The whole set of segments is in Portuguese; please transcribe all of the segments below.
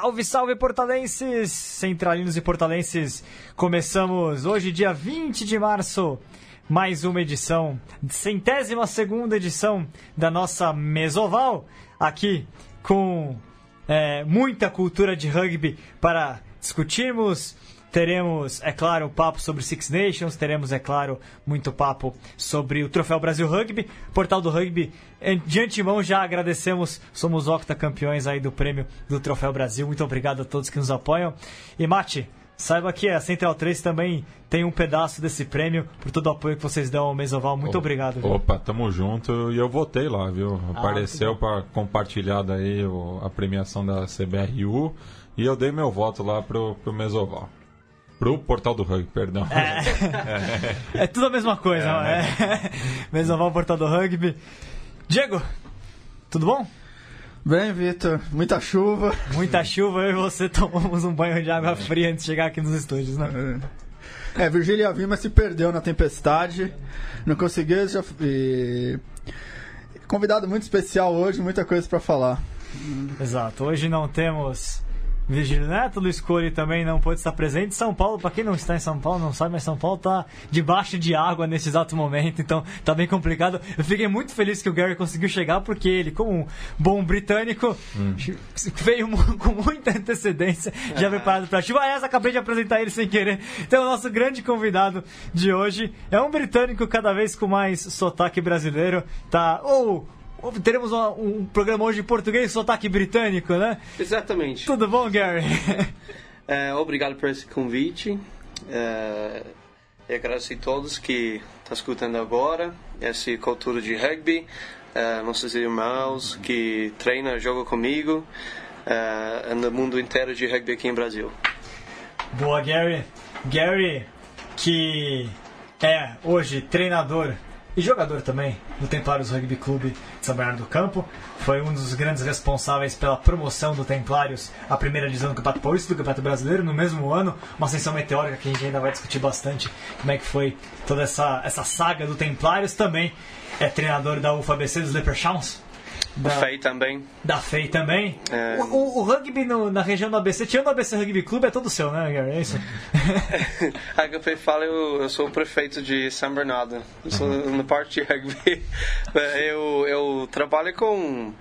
Salve, salve portalenses, centralinos e portalenses. Começamos hoje, dia 20 de março, mais uma edição, centésima segunda edição da nossa Mesoval, aqui com é, muita cultura de rugby para discutirmos. Teremos, é claro, um papo sobre Six Nations, teremos, é claro, muito papo sobre o Troféu Brasil Rugby, Portal do Rugby. De antemão já agradecemos, somos octacampeões aí do prêmio do Troféu Brasil. Muito obrigado a todos que nos apoiam. E Mate, Saiba que a Central 3 também tem um pedaço desse prêmio por todo o apoio que vocês dão ao Mesoval. Muito opa, obrigado. Viu? Opa, tamo junto. E eu votei lá, viu? Ah, Apareceu para compartilhar daí a premiação da CBRU e eu dei meu voto lá pro, pro Mesoval. Pro Portal do Rugby, perdão. É, é tudo a mesma coisa, é, é. Mesoval Portal do Rugby. Diego, tudo bom? Bem, Vitor, muita chuva. Muita chuva, eu e você tomamos um banho de água fria antes de chegar aqui nos estúdios, né? É, é Virgília Vima se perdeu na tempestade, não conseguiu. Já... E... Convidado muito especial hoje, muita coisa para falar. Exato, hoje não temos Virgílio Neto, Luiz Cori também não pôde estar presente. São Paulo, para quem não está em São Paulo, não sabe, mas São Paulo está debaixo de água nesse exato momento, então tá bem complicado. Eu fiquei muito feliz que o Gary conseguiu chegar, porque ele, como um bom britânico, hum. veio com muita antecedência, já preparado para chuva. Aliás, acabei de apresentar ele sem querer. Então, o nosso grande convidado de hoje é um britânico cada vez com mais sotaque brasileiro, tá? Ou teremos um, um, programa hoje em português, sotaque britânico, né? Exatamente. Tudo bom, Gary? é, obrigado por esse convite. É, e agradeço a todos que estão escutando agora essa cultura de rugby, é, nossos irmãos que treinam, jogam comigo é, no mundo inteiro de rugby aqui em Brasil. Boa, Gary. Gary, que é hoje treinador e jogador também do Templários Rugby Clube de São Bernardo do Campo. Foi um dos grandes responsáveis pela promoção do Templários à primeira divisão do Campeonato Paulista do Campeonato Brasileiro no mesmo ano. Uma ascensão meteórica que a gente ainda vai discutir bastante como é que foi toda essa, essa saga do Templários. Também é treinador da UFABC dos Leprechauns da FEI também. Da FEI também. É... O, o, o, rugby no, na região do ABC, tirando o ABC Rugby Clube, é todo seu, né, Gary? É isso? a HP fala, eu, eu sou o prefeito de São Bernardo. Eu sou na parte de rugby. Eu, eu trabalho com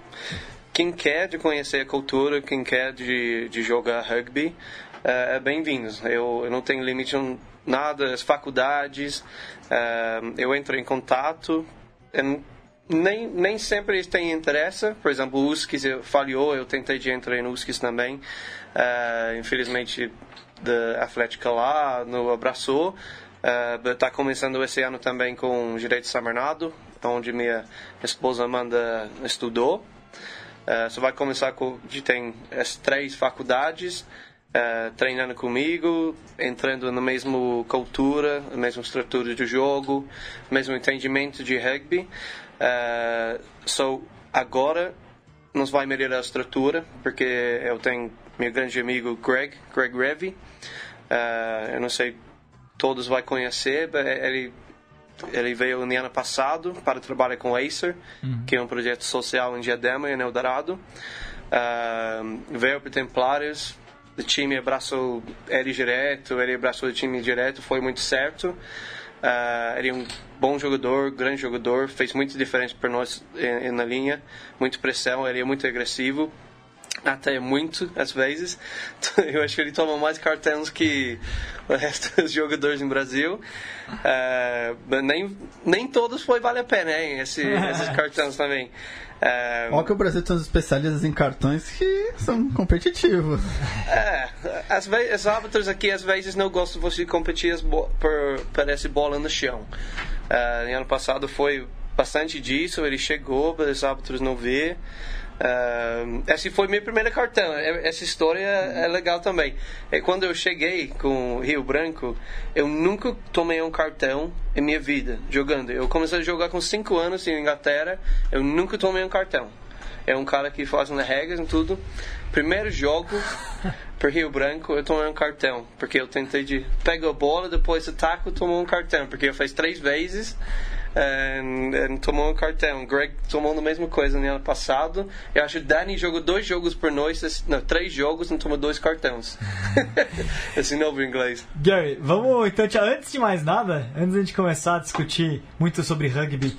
quem quer de conhecer a cultura, quem quer de, de jogar rugby, é, é bem-vindo. Eu, eu não tenho limite em nada, as faculdades, é, eu entro em contato. Nem, nem sempre eles têm interesse. Por exemplo, o USCIS falhou, eu tentei de entrar no USCIS também. Uh, infelizmente, da Atlética lá não abraçou. Está uh, começando esse ano também com Direito de São Bernardo, onde minha esposa Amanda estudou. Uh, só vai começar com. Tem as três faculdades. Uh, treinando comigo, entrando na mesma cultura, na mesma estrutura de jogo, mesmo entendimento de rugby. Uh, so, agora nos vai melhorar a estrutura, porque eu tenho meu grande amigo Greg, Greg Revy. Uh, eu não sei, todos vão conhecer, ele ele veio no ano passado para trabalhar com Acer, uhum. que é um projeto social em Diadema, em Eldorado. Uh, veio para Templários, o time abraçou ele direto, ele abraçou o time direto, foi muito certo. Uh, ele é um bom jogador, grande jogador, fez muita diferença para nós em, na linha, muito pressão, ele é muito agressivo, até muito às vezes. Eu acho que ele toma mais cartões que o resto dos jogadores no Brasil. Uh, nem, nem todos foi vale a pena, hein, esse, esses cartões também. É... Olha que o Brasil tem uns especialistas em cartões que são competitivos. É, às vezes, os árbitros aqui às vezes não gostam de você competir por, por essa bola no chão. Uh, ano passado foi bastante disso, ele chegou, os árbitros não vê. Uh, esse foi meu primeiro cartão. É, essa história é legal também. É quando eu cheguei com Rio Branco, eu nunca tomei um cartão em minha vida jogando. Eu comecei a jogar com 5 anos em Inglaterra, eu nunca tomei um cartão. É um cara que faz as regras e tudo. Primeiro jogo para Rio Branco, eu tomei um cartão, porque eu tentei de pegar a bola, depois ataco, tomou um cartão, porque eu fiz três vezes e, e tomou um cartão. Greg tomou a mesma coisa no ano passado. Eu acho que Danny jogou dois jogos por noite, não, três jogos e tomou dois cartões. Esse novo inglês. Gary, vamos então, antes de mais nada, antes de a gente começar a discutir muito sobre rugby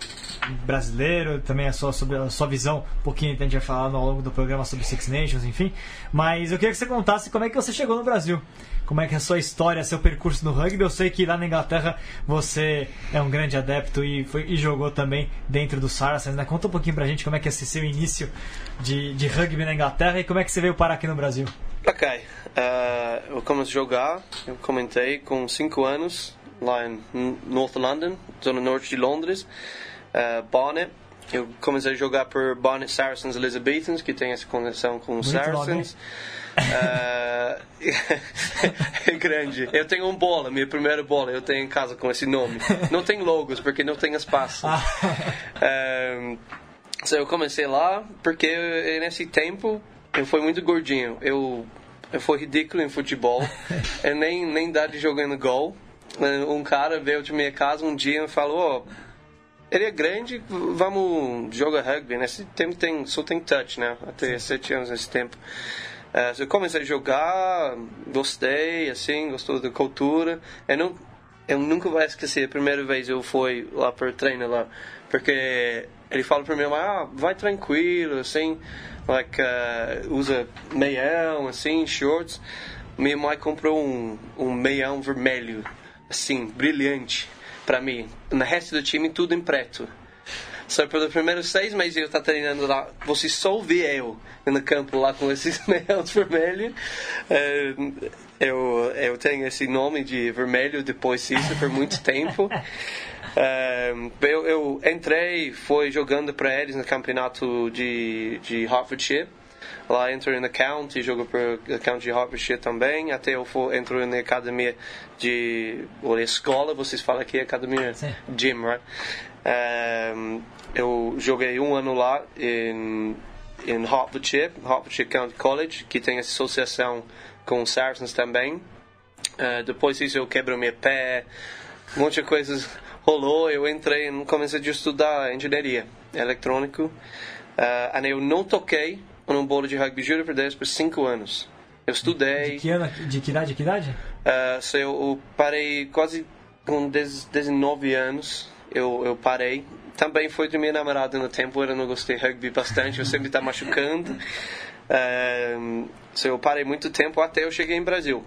brasileiro, também a sua, sobre a sua visão, um pouquinho a gente vai falar ao longo do programa sobre Six Nations, enfim. Mas eu queria que você contasse como é que você chegou no Brasil. Como é que é a sua história, seu percurso no rugby? Eu sei que lá na Inglaterra você é um grande adepto e, foi, e jogou também dentro do Saracens, né? Conta um pouquinho pra gente como é que é esse seu início de, de rugby na Inglaterra e como é que você veio parar aqui no Brasil. Ok, uh, eu comecei a jogar, eu comentei com 5 anos lá em North London, zona norte de Londres uh, Bonnet. Eu comecei a jogar por Bonnet Saracens Elizabethans, que tem essa conexão com os Saracens. é grande. Eu tenho um bola, minha primeira bola, eu tenho em casa com esse nome. Não tem logos, porque não tem espaço. So eu comecei lá, porque nesse tempo eu fui muito gordinho. Eu, eu fui ridículo em futebol. eu nem, nem de jogando gol. Um cara veio de minha casa um dia e falou: oh, ele é grande, vamos jogar rugby. Nesse tempo tem, só tem touch, né? Até Sim. sete anos nesse tempo. Uh, eu comecei a jogar, gostei, assim, gostou da cultura. Eu, não, eu nunca vou esquecer, a primeira vez eu fui lá para treino lá, porque ele fala para mim, ah, vai tranquilo, assim, like, uh, usa meião, assim, shorts. Minha mãe comprou um, um meião vermelho, assim, brilhante para mim. No resto do time, tudo em preto. Só pelos primeiros seis meses eu estar treinando lá, você só vê eu no campo lá com esses meios vermelhos. É, eu, eu tenho esse nome de vermelho depois disso por muito tempo. É, eu, eu entrei, fui jogando para eles no campeonato de, de Hertfordshire Lá entro na County, jogo para County Hertfordshire também. Até eu for, entro na academia de. ou escola, vocês falam aqui academia? Sim. Gym, right? Um, eu joguei um ano lá em, em Hertfordshire, Hertfordshire County College, que tem associação com os Saracens também. Uh, depois disso eu quebro meu pé, um monte de coisas rolou. Eu entrei e comecei a estudar engenharia eletrônico. Uh, eu não toquei num bolo de rugby júnior por 10 por 5 anos. Eu estudei. De que, ano, de que idade? De que idade? Uh, so eu, eu, parei quase com 19 anos. Eu, eu parei. Também foi de minha namorada no tempo, eu não gostei de rugby bastante, eu sempre estava machucando. Uh, so eu parei muito tempo até eu cheguei em Brasil.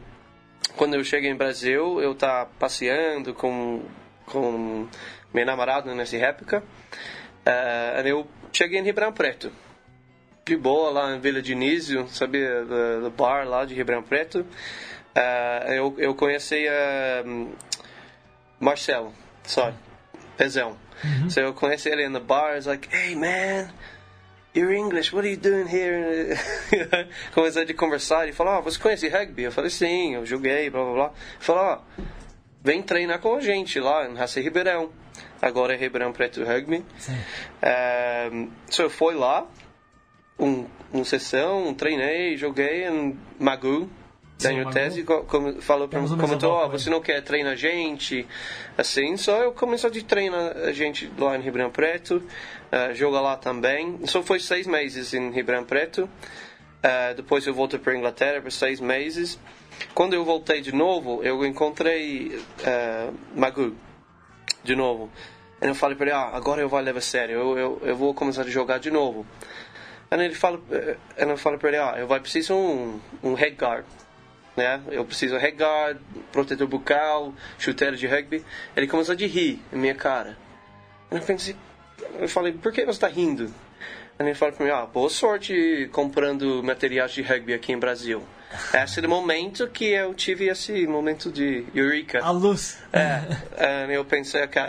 Quando eu cheguei em Brasil, eu estava passeando com, com minha namorada nessa época. Uh, eu cheguei em Ribeirão Preto de boa lá em Vila Dinísio, sabia? Do, do bar lá de Ribeirão Preto. Uh, eu, eu conheci uh, Marcelo, só, Pezão. Uhum. So eu conheci ele no bar, he's like, hey man, you're English, what are you doing here? Comecei a conversar, ele falou, ah, você conhece rugby? Eu falei, sim, eu joguei, blá blá blá. Ele falou, ah, vem treinar com a gente lá em Raça Ribeirão. Agora é Ribeirão Preto Rugby. Sim. Um, so eu fui lá, um, uma sessão, treinei, joguei em Magu. Daniel Tese como, falou para mim, comentou, oh, você não quer treinar a gente, assim, só eu comecei a treinar a gente lá em Ribeirão Preto, uh, joga lá também, só foi seis meses em Ribeirão Preto, uh, depois eu voltei para Inglaterra por seis meses, quando eu voltei de novo, eu encontrei uh, Magu, de novo, e eu falei para ele, ah, agora eu vou levar a sério, eu, eu, eu vou começar a jogar de novo. Aí ele fala, ela fala para ele, ah, eu vou precisar um, um head guard, né? Eu preciso head guard, protetor bucal, chuteiro de rugby. Ele começou a rir em minha cara. Eu pensei, eu falei, por que você está rindo? Aí ele fala para mim, ah, boa sorte comprando materiais de rugby aqui em Brasil. Esse é o momento que eu tive esse momento de eureka. A luz. É, eu pensei, ok,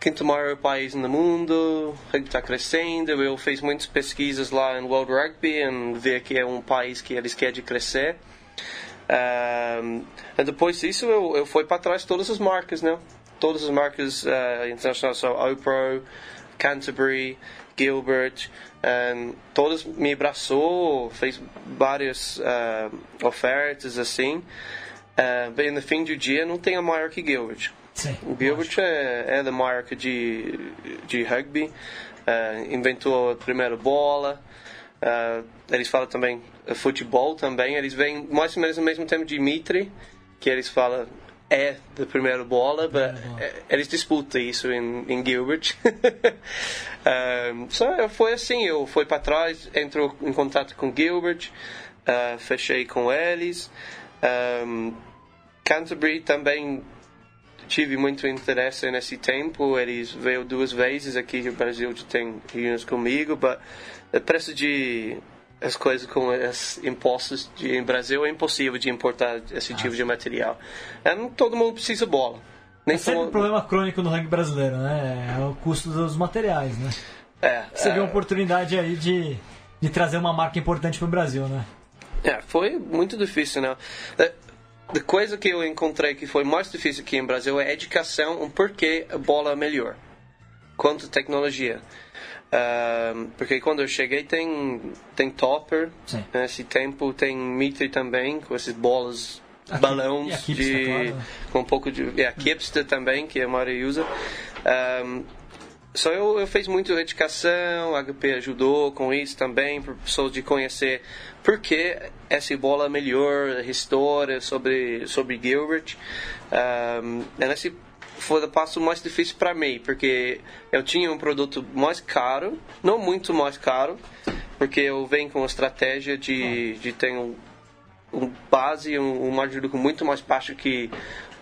quinto maior país no mundo, está crescendo. Eu fiz muitas pesquisas lá em World Rugby e ver que é um país que eles querem crescer. Um, e depois disso eu, eu fui para trás todas as marcas, né? Todas as marcas uh, internacionais, so Opro, Canterbury, Gilbert, um, todas me abraçou, fez várias uh, ofertas assim. Uh, bem, no fim do dia não tem a maior que Gilbert Sim, O Gilbert é, é da marca de, de rugby, eh, inventou a primeira bola. eh, eles falam também futebol também. Eles vêm mais ou menos ao mesmo tempo de Mitre, que eles falam é da primeira bola, mas eh, eles disputam isso em, em Gilbert. um, só foi assim, eu fui para trás, entrou em contato com Gilbert, fechei com eles. Um, Canterbury também tive muito interesse nesse tempo. Eles veio duas vezes aqui no Brasil de tem reuniões comigo, mas o preço de as coisas com os impostos de, em Brasil é impossível de importar esse tipo de material. É, não todo mundo precisa de bola. Nem É sempre um problema crônico no rugby brasileiro, né? É o custo dos materiais, né? é, Você é, viu uma oportunidade aí de, de trazer uma marca importante pro Brasil, né? É, foi muito difícil, né? A coisa que eu encontrei que foi mais difícil aqui em Brasil é a educação, um porquê a bola é melhor. Quanto tecnologia. Ahm, porque quando eu cheguei tem, tem topper, Sim. nesse tempo tem Mitre também, com essas bolas, A balões e a Kipster, de, claro. com um pouco de... E a Kipster também, que a maioria usa. Só eu, eu fiz muito educação, a HP ajudou com isso também, para pessoas de conhecer por que essa bola é melhor, a história sobre, sobre Gilbert. Um, esse foi o passo mais difícil para mim, porque eu tinha um produto mais caro, não muito mais caro, porque eu venho com a estratégia de, de ter um, um base, um, um margem de lucro muito mais baixo que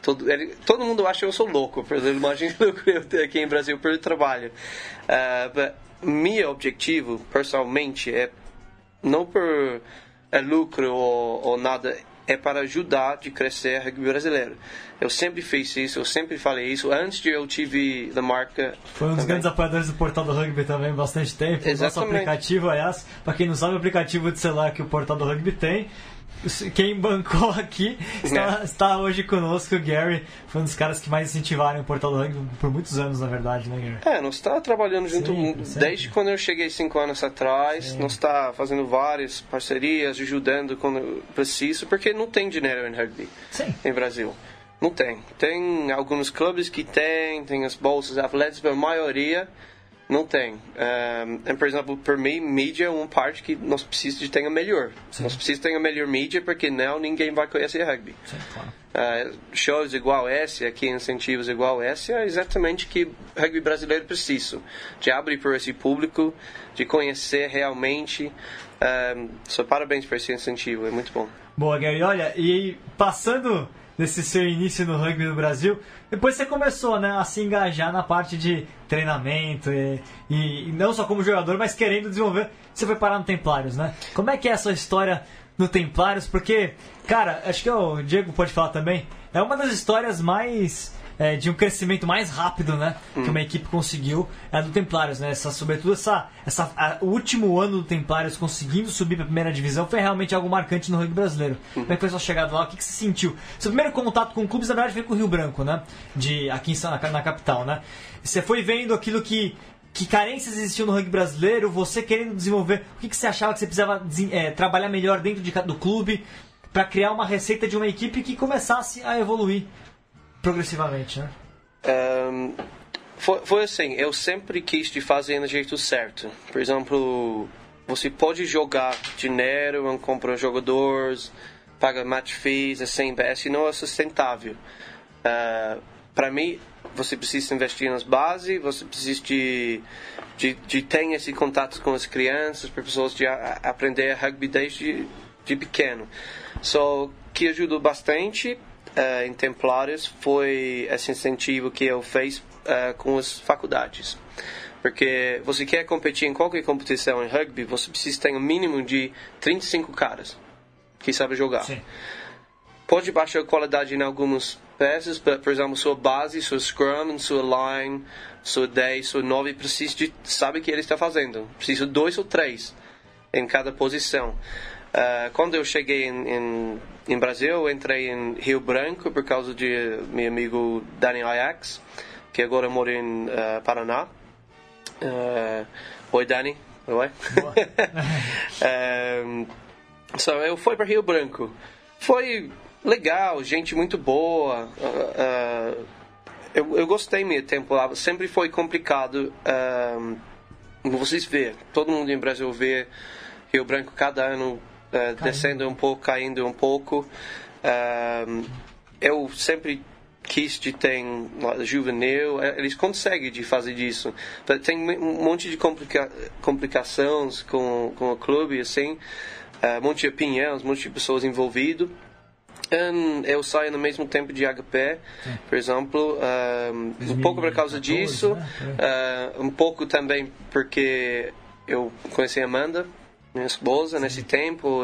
todo, ele, todo mundo acha que eu sou louco por exemplo, de lucro eu tenho aqui em Brasil pelo trabalho. Uh, meu objetivo, pessoalmente, é não por é lucro ou, ou nada, é para ajudar de crescer o rugby brasileiro. Eu sempre fiz isso, eu sempre falei isso. Antes de eu tive a marca... Foi um dos também. grandes apoiadores do Portal do Rugby também, bastante tempo. O nosso Exatamente. aplicativo, aliás, para quem não sabe, o aplicativo de celular que o Portal do Rugby tem. Quem bancou aqui está, É. está hoje conosco, o Gary. Foi um dos caras que mais incentivaram o Portal do Rugby por muitos anos, na verdade, né, Gary? É, nós está trabalhando junto Sempre, sempre. desde quando eu cheguei cinco anos atrás. Nós está fazendo várias parcerias, ajudando quando preciso, porque não tem dinheiro em rugby Sim. em Brasil. Não tem. Tem alguns clubes que tem, tem as bolsas atletas, mas a maioria não tem. Um, por exemplo, por mim, mídia é uma parte que nós precisamos de ter a melhor. Nós precisamos ter a melhor mídia, porque não ninguém vai conhecer rugby. Sim, claro. Uh, shows igual esse, aqui incentivos igual esse, é exatamente que rugby brasileiro precisa. De abrir para esse público, de conhecer realmente. Um, só parabéns por esse incentivo, é muito bom. Boa, Gary. Olha, e passando desse seu início no rugby no Brasil, depois você começou né, a se engajar na parte de treinamento e, e- e não só como jogador, mas querendo desenvolver. Você foi parar no Templários, né? Como é que é essa história no Templários? Porque, cara, acho que o Diego pode falar também, é uma das histórias mais. É, de um crescimento mais rápido, né? Que uma equipe conseguiu é a do Templários, né? Essa, sobretudo essa, essa, a- o último ano do Templários conseguindo subir para a primeira divisão foi realmente algo marcante no rugby brasileiro. Como é que foi sua chegada lá? O que, que você sentiu? Seu primeiro contato com clubes, na verdade, foi com o Rio Branco, né? De, aqui em, na, na capital, né? Você foi vendo aquilo que que carências existiam no rugby brasileiro, você querendo desenvolver, o que, que você achava que você precisava eh, trabalhar melhor dentro de do clube para criar uma receita de uma equipe que começasse a evoluir progressivamente, né? Um, foi, foi assim, eu sempre quis de fazer do jeito certo. Por exemplo, você pode jogar dinheiro, comprar jogadores, paga match fees, assim, esse não é sustentável. Uh, Para mim, você precisa investir nas bases, você precisa de, de, de ter esse contato com as crianças, para pessoas de a- aprender rugby desde de pequeno. So, que ajudou bastante eh, em Templários foi esse incentivo que eu fiz eh, com as faculdades. Porque você quer competir em qualquer competição em rugby, você precisa ter um mínimo de 35 caras que sabem jogar Sim. pode baixar a qualidade em algumas peças, but, por exemplo, sua base, sua scrum, sua line, sua 10, sua 9, precisa de sabe o que ele está fazendo. Precisa dois ou três em cada posição. Ah, quando eu cheguei em, em, em Brasil, eu entrei em Rio Branco por causa de meu amigo Dani Ajax, que agora mora em ah, Paraná. Ah, Oi, Dani. Oi. Um, so, eu fui para Rio Branco. Foi legal, gente muito boa. Uh, uh, eu, eu gostei meu tempo lá. Sempre foi complicado. Um, vocês vê, todo mundo em Brasil vê Rio Branco cada ano uh, descendo um pouco, caindo um pouco. Um, eu sempre quis de ter juvenil, é, eles conseguem de fazer disso. Tem um monte de complica complicações com, com o clube, assim, uh, um monte de opiniões, um monte de pessoas envolvidas. Eu saio no mesmo tempo de HP, por exemplo, um, um pouco por causa disso, né? uh, um pouco também porque eu conheci a Amanda, minha esposa, nesse tempo.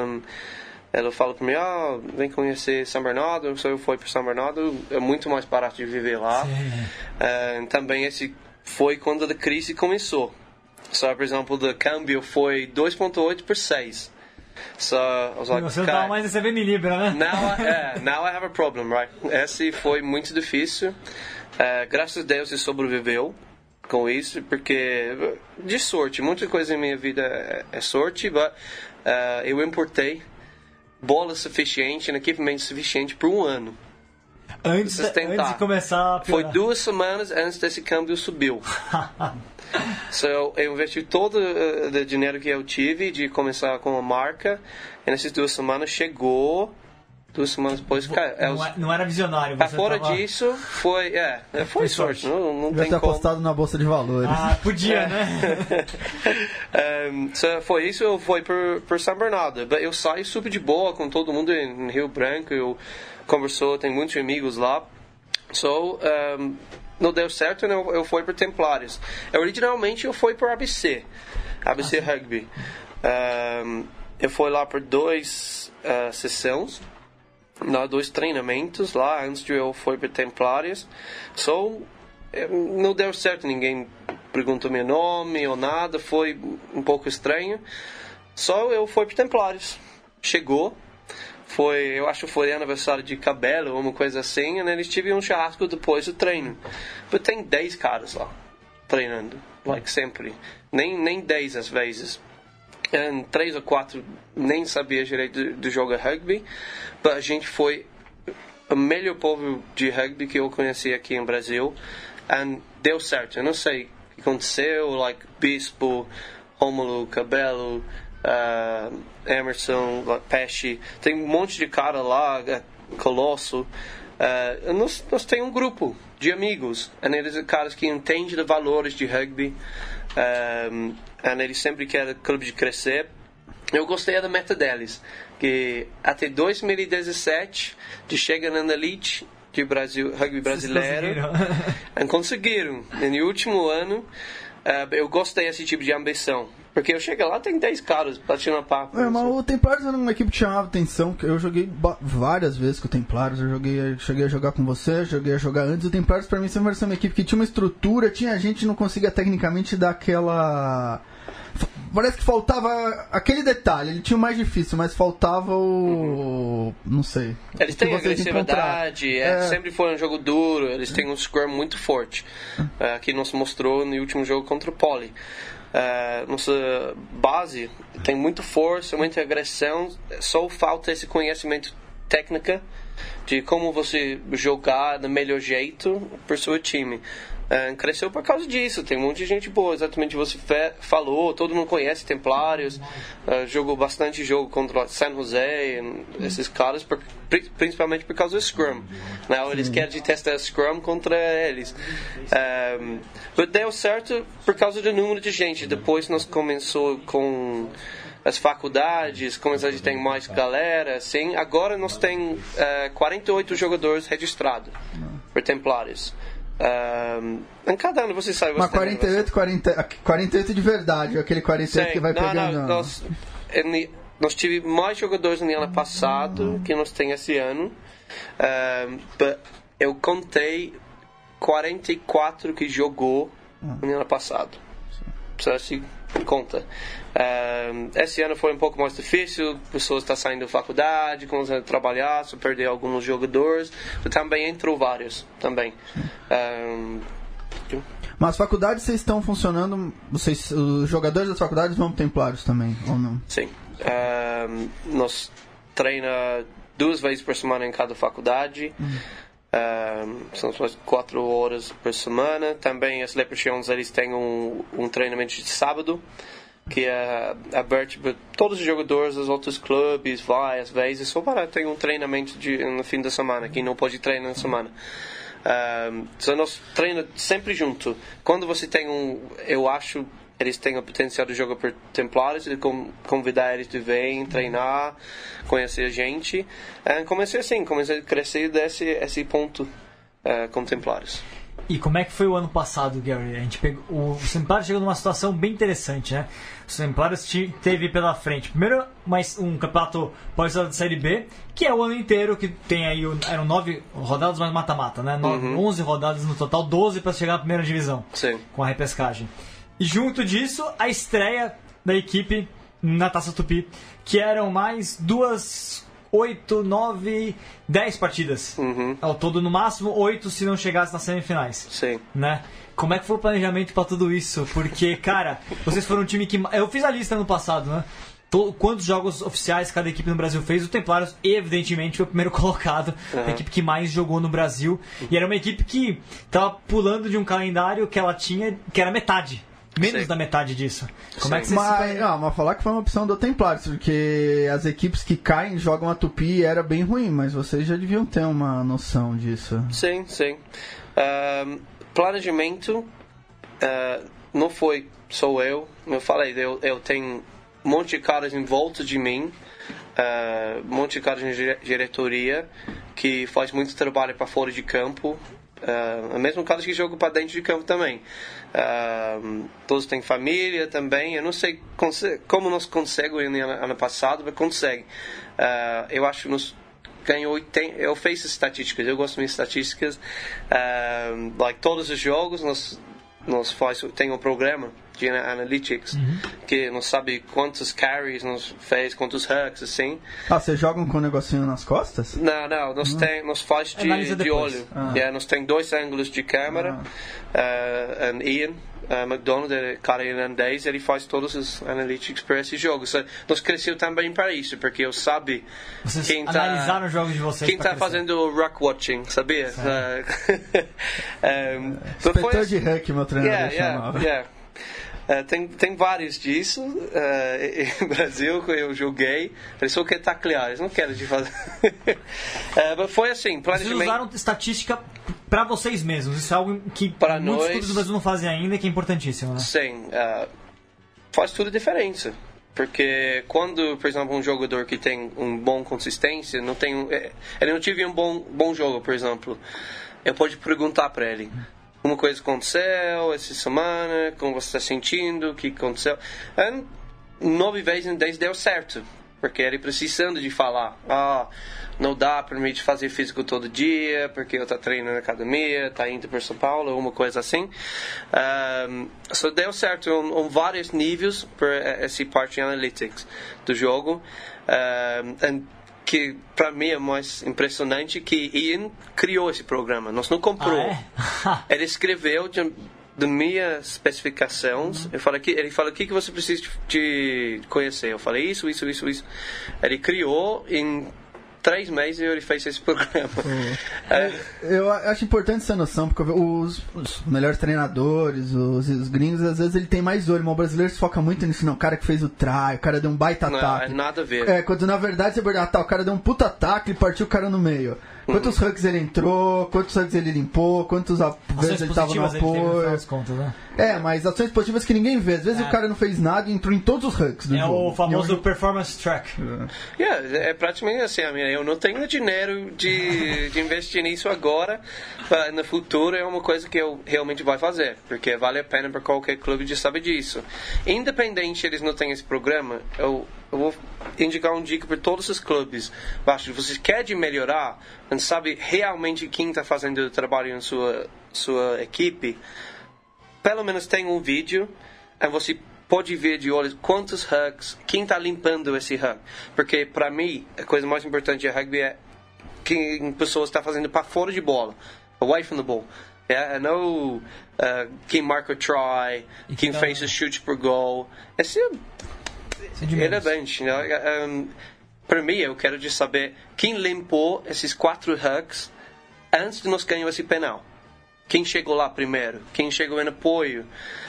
Ela fala para mim, ah, vem conhecer São Bernardo, se eu for para São Bernardo, é muito mais barato de viver lá. Uh, também esse foi quando a crise começou. Só, por exemplo, o câmbio foi 2.8 por 6. So, I was like, Você não estava mais recebendo em Libra, né? Now I, yeah, now I have a problem, right? Esse foi muito difícil. Uh, graças a Deus ele sobreviveu com isso, porque de sorte, muita coisa em minha vida é, é sorte, mas uh, eu importei bola suficiente, equipamento suficiente por um ano. Antes, antes de começar a Foi duas semanas antes desse câmbio subiu. so, eu investi todo uh, o dinheiro que eu tive de começar com a marca. E nessas duas semanas chegou duas semanas depois caiu. É, não, é, não, era visionário. Você fora tava... disso, foi, é, foi, foi sorte. Não, não tem ter como... apostado na bolsa de valores. Ah, podia, é. né? um, so, foi isso, eu fui por, por São Bernardo. Eu saí super de boa com todo mundo em Rio Branco. Eu conversou, tenho muitos amigos lá. So, um, não deu certo, eu, eu fui por Templários. Originalmente eu fui por ABC, ABC ah, Rugby. Um, eu fui lá por dois uh, sessões lá dois treinamentos lá antes de eu fui para Templários. So, eh, não deu certo, ninguém perguntou meu nome ou nada, foi um pouco estranho. Só eu fui para Templários. Chegou, foi, eu acho que foi aniversário de cabelo ou uma coisa assim, e eles tiveram um churrasco depois do treino. Mas tem 10 caras lá treinando, like sempre. Nem, nem 10 às vezes. Um, três ou quatro nem sabia direito do, do jogo rugby a gente foi o melhor povo de rugby que eu conheci aqui em Brasil. E deu certo. Eu não sei o que aconteceu, like Bispo, Romulo, Cabelo, uh, Emerson, Pesce. Tem um monte de cara lá, é, Colosso. Uh, nós, nós temos um grupo de amigos. E eles são caras que entendem os valores de rugby. Um, eles sempre querem clube de crescer. Eu gostei da meta deles que até 2017 de chega na elite de Brasil, rugby brasileiro. Conseguiram. conseguiram. No último ano, uh, eu gostei desse tipo de ambição. Porque eu chego lá, tem 10 caras batendo papo. É, mas o Templários era uma equipe que chamava atenção. Eu joguei várias vezes com o Templários. Eu joguei, cheguei a jogar com você, joguei a jogar antes. O Templários, pra mim, sempre parecia uma equipe que tinha uma estrutura. Tinha gente que não conseguia tecnicamente dar aquela Parece que faltava aquele detalhe. Ele tinha o mais difícil, mas faltava o. Não sei. Eles têm agressividade, é, é... sempre foi um jogo duro. Eles têm um scrum muito forte. É, que nos mostrou no último jogo contra o Poli. É, nossa base tem muita força, muita agressão, só falta esse conhecimento técnico de como você jogar do melhor jeito para o seu time. É, cresceu por causa disso. Tem um monte de gente boa, exatamente você falou. Todo mundo conhece Templários. É, jogou bastante jogo contra San José, esses caras, por, principalmente por causa do Scrum. Né? Eles querem testar Scrum contra eles. É, mas deu certo por causa do número de gente. Depois nós começou com as faculdades, começou a ter mais galera, assim. Agora nós temos uh, 48 jogadores registrados por Templários. Um, em cada ano você sabe. Você Mas 48, 40, 48 de verdade, aquele 48 Sim, que vai não, pegando. Não, nós, nós tivemos mais jogadores no ano passado que nós temos esse ano. Um, eu contei 44 que jogou no ano passado. Só se conta. Uh, esse ano foi um pouco mais difícil, pessoas estão saindo da faculdade, começando a trabalhar, só perder alguns jogadores, também entrou vários também. Uh, mas as faculdades vocês estão funcionando, vocês, os jogadores das faculdades vão templários também, ou não? Sim. Uh, nós treina duas vezes por semana em cada faculdade. Uhum. Um, são só quatro horas por semana. Também as Leprechauns eles têm um, um treinamento de sábado que é aberto para todos os jogadores dos outros clubes, vai às vezes, só para ter um treinamento de, no fim da semana, que não pode treinar na semana. Um, então nós treinamos sempre junto. Quando você tem um, eu acho, eles têm o potencial de jogar por Templares, de convidar eles de vir, treinar, conhecer a gente. Uh, comecei assim, comecei a crescer desse esse ponto uh, com Templares. E como é que foi o ano passado, Gary? A gente pegou, o Templários chegou numa situação bem interessante, né? O Templários teve pela frente, primeiro, mais um campeonato pós de Série B, que é o ano inteiro, que tem aí, eram nove rodadas mais mata-mata, né? Uhum. 11 rodadas no total, 12 para chegar à primeira divisão, Sim. com a repescagem. E junto disso, a estreia da equipe na Taça Tupi, que eram mais duas 8, 9, 10 partidas. Uhum. Ao todo, no máximo, 8 se não chegasse nas semifinais. Sim. Né? Como é que foi o planejamento para tudo isso? Porque, cara, vocês foram um time que. Eu fiz a lista no passado, né? Quantos jogos oficiais cada equipe no Brasil fez? O Templários, evidentemente, foi o primeiro colocado, uhum. a equipe que mais jogou no Brasil. E era uma equipe que estava pulando de um calendário que ela tinha, que era metade Menos Sim. da metade disso. Como Sim. é que você mas, se... não, mas falar que foi uma opção do Templários, porque as equipes que caem jogam a Tupi era bem ruim, mas vocês já deviam ter uma noção disso. Sim, sim. Uh, planejamento uh, não foi só eu. Eu falei, eu, eu tenho um monte de caras em volta de mim, uh, um monte de caras em diretoria que faz muito trabalho para fora de campo. Uh, mesmo caras que jogam para dentro de campo também. Uh, todos têm família também. Eu não sei como nós conseguimos no ano passado, mas consegue. Uh, eu acho que nos ganhou 80, eu fiz estatísticas, eu gosto de estatísticas. Uh, like todos os jogos nós nós faz tem um programa de analytics uhum. que não sabe quantos carries nos fez, quantos hacks assim. Ah, vocês jogam com um negocinho nas costas? Não, não, nós uhum. tem, nós faz de, de olho. Ah. Yeah, nós tem dois ângulos de câmera. Ah. Uh, Ian uh, McDonald, é cara irlandês, ele faz todos os analytics para esse jogo. So, nós crescemos também para isso, porque eu sabe vocês quem tá analisaram os jogos de vocês quem está fazendo o rock watching, sabia? Uh, um, Inspetor foi... de hack, meu treinador yeah, chamava. Yeah, Uh, tem, tem vários disso. Uh, em Brasil, que eu joguei, eles só querem taclear, eles não querem de fazer. uh, mas foi assim, planejamento... Vocês usaram estatística para vocês mesmos. Isso é algo que pra muitos nós, clubes do Brasil não fazem ainda, que é importantíssimo, né? Sim. faz tudo diferença. Porque quando, por exemplo, um jogador que tem um bom consistência, não tem, é, ele não tive um bom, bom jogo, por exemplo, eu pode perguntar para ele uma coisa aconteceu essa semana, como você está sentindo, o que aconteceu. E nove vezes em dez deu certo, porque ele precisando de falar, ah, não dá para mim de fazer físico todo dia, porque eu estou treinando na academia, está indo para São Paulo, uma coisa assim. Um, só deu certo em, em vários níveis para essa parte de analytics do jogo. Um, que para mim é mais impressionante que Ian criou esse programa. Nós não comprou. Ah, é? ele escreveu de, de minhas especificações. Uhum. Eu falei que ele falou o que que você precisa de conhecer. Eu falei isso, isso, isso, isso. Ele criou em três meses ele fez esse programa. Uhum. É. Eu acho importante essa noção, porque os, os melhores treinadores, os, os, gringos, às vezes ele tem mais olho, mas o brasileiro se foca muito nisso, não. O cara que fez o try, o cara deu um baita não, ataque. É nada a ver. É, quando na verdade você ah, tá, o cara deu um puta ataque e partiu o cara no meio. Quantos hugs ele entrou, quantos hugs ele limpou, quantos vezes ele tava no apoio. Contas, né? É, mas ações positivas que ninguém vê. Às vezes é. o cara não fez nada e entrou em todos os hugs do é jogo. É o famoso performance track. É. Yeah, é praticamente assim, eu não tenho dinheiro de, de investir nisso agora, no futuro é uma coisa que eu realmente vou fazer, porque vale a pena para qualquer clube de saber disso. Independente eles não têm esse programa, eu eu vou indicar um dica para todos os clubes. Que você quer melhorar, não sabe realmente quem está fazendo o trabalho na sua, sua equipe, pelo menos tem um vídeo e você pode ver de olhos quantos hugs, quem está limpando esse hug. Porque para mim, a coisa mais importante de rugby é quem pessoas está fazendo para fora de bola, away from the ball. É, não uh, quem marca o try, quem fez o chute por gol. Esse é relevante. Né? Um, para mim, eu quero de saber quem limpou esses quatro hugs antes de nós ganhar esse penal. Quem chegou lá primeiro? Quem chegou em apoio?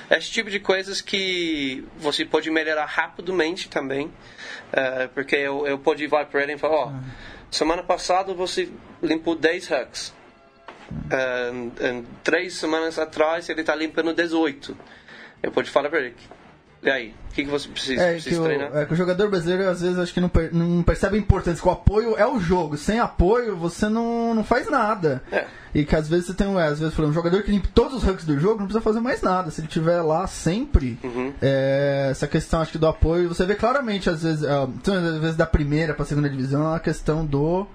Esse tipo de coisas que você pode melhorar rapidamente também. Uh, porque eu, eu pode ir para ele e falar: Ó, oh, semana passada você limpou 10 hucks. Uh, três semanas atrás ele está limpando 18. Eu pode falar para ele: e aí? O que, que você precisa, é, precisa que treinar? O, é que o jogador brasileiro às vezes acho que não, per, não percebe a importância, que o apoio é o jogo. Sem apoio você não, não faz nada. É. E que às vezes você tem é, às vezes, um jogador que limpa todos os ranks do jogo não precisa fazer mais nada. Se ele estiver lá sempre, uhum. é, essa questão acho que do apoio, você vê claramente às vezes, é, às vezes da primeira para a segunda divisão, a questão do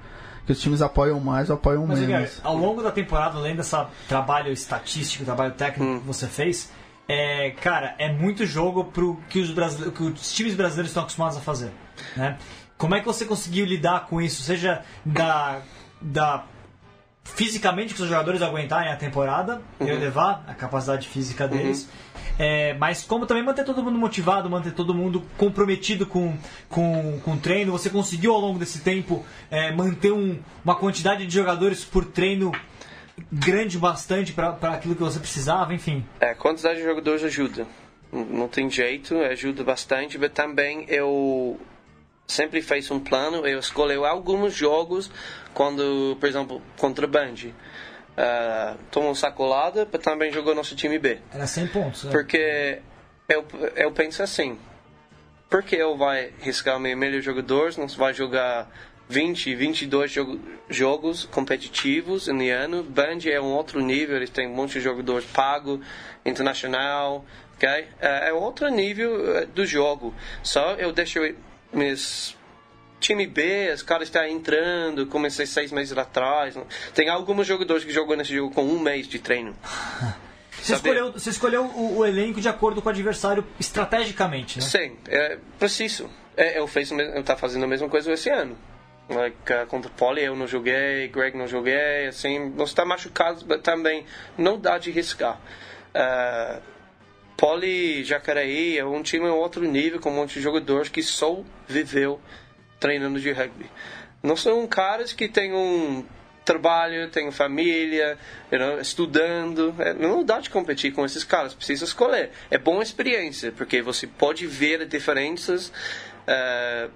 que os times apoiam mais ou apoiam Mas, menos. ao longo da temporada, além desse trabalho estatístico, trabalho técnico hum. que você fez, é, cara, é muito jogo pro que os, que os times brasileiros estão acostumados a fazer. Né? Como é que você conseguiu lidar com isso? Seja da, da fisicamente que os jogadores aguentarem a temporada uhum. e elevar a capacidade física uhum. deles. Uhum. É, mas como também manter todo mundo motivado, manter todo mundo comprometido com, com, com o treino. Você conseguiu ao longo desse tempo é, manter um, uma quantidade de jogadores por treino grande bastante para aquilo que você precisava, enfim. É, quantidade de jogadores ajuda. Não tem jeito, ajuda bastante, mas também eu sempre fiz um plano, eu escolhi alguns jogos quando, por exemplo, contra Band. Uh, tomou sacolada, mas também jogou nosso time B. Era 100 pontos. É. Porque eu, eu penso assim, por que eu vai riscar meio melhor jogadores, não vai jogar 20, 22 jogo, jogos competitivos no ano. Band é um outro nível, eles têm um monte de jogadores pago, internacional, ok? É, é outro nível é, do jogo. Só eu deixo meus time B, os caras estão entrando, comecei seis meses atrás. Tem alguns jogadores que jogam nesse jogo com um mês de treino. Você escolheu, você escolheu o, o, elenco de acordo com o adversário estrategicamente, né? Sim, é preciso. É, eu fiz, eu tá fazendo a mesma coisa esse ano. Like, uh, contra o Poli eu não joguei, Greg não joguei, assim, não está machucado também, não dá de riscar. Uh, Poli Jacareí é um time em outro nível, com um monte de jogadores que só viveu treinando de rugby. Não são caras que têm um trabalho, têm família, you know, estudando. É, não dá de competir com esses caras, precisa escolher. É boa experiência, porque você pode ver diferenças. Uh,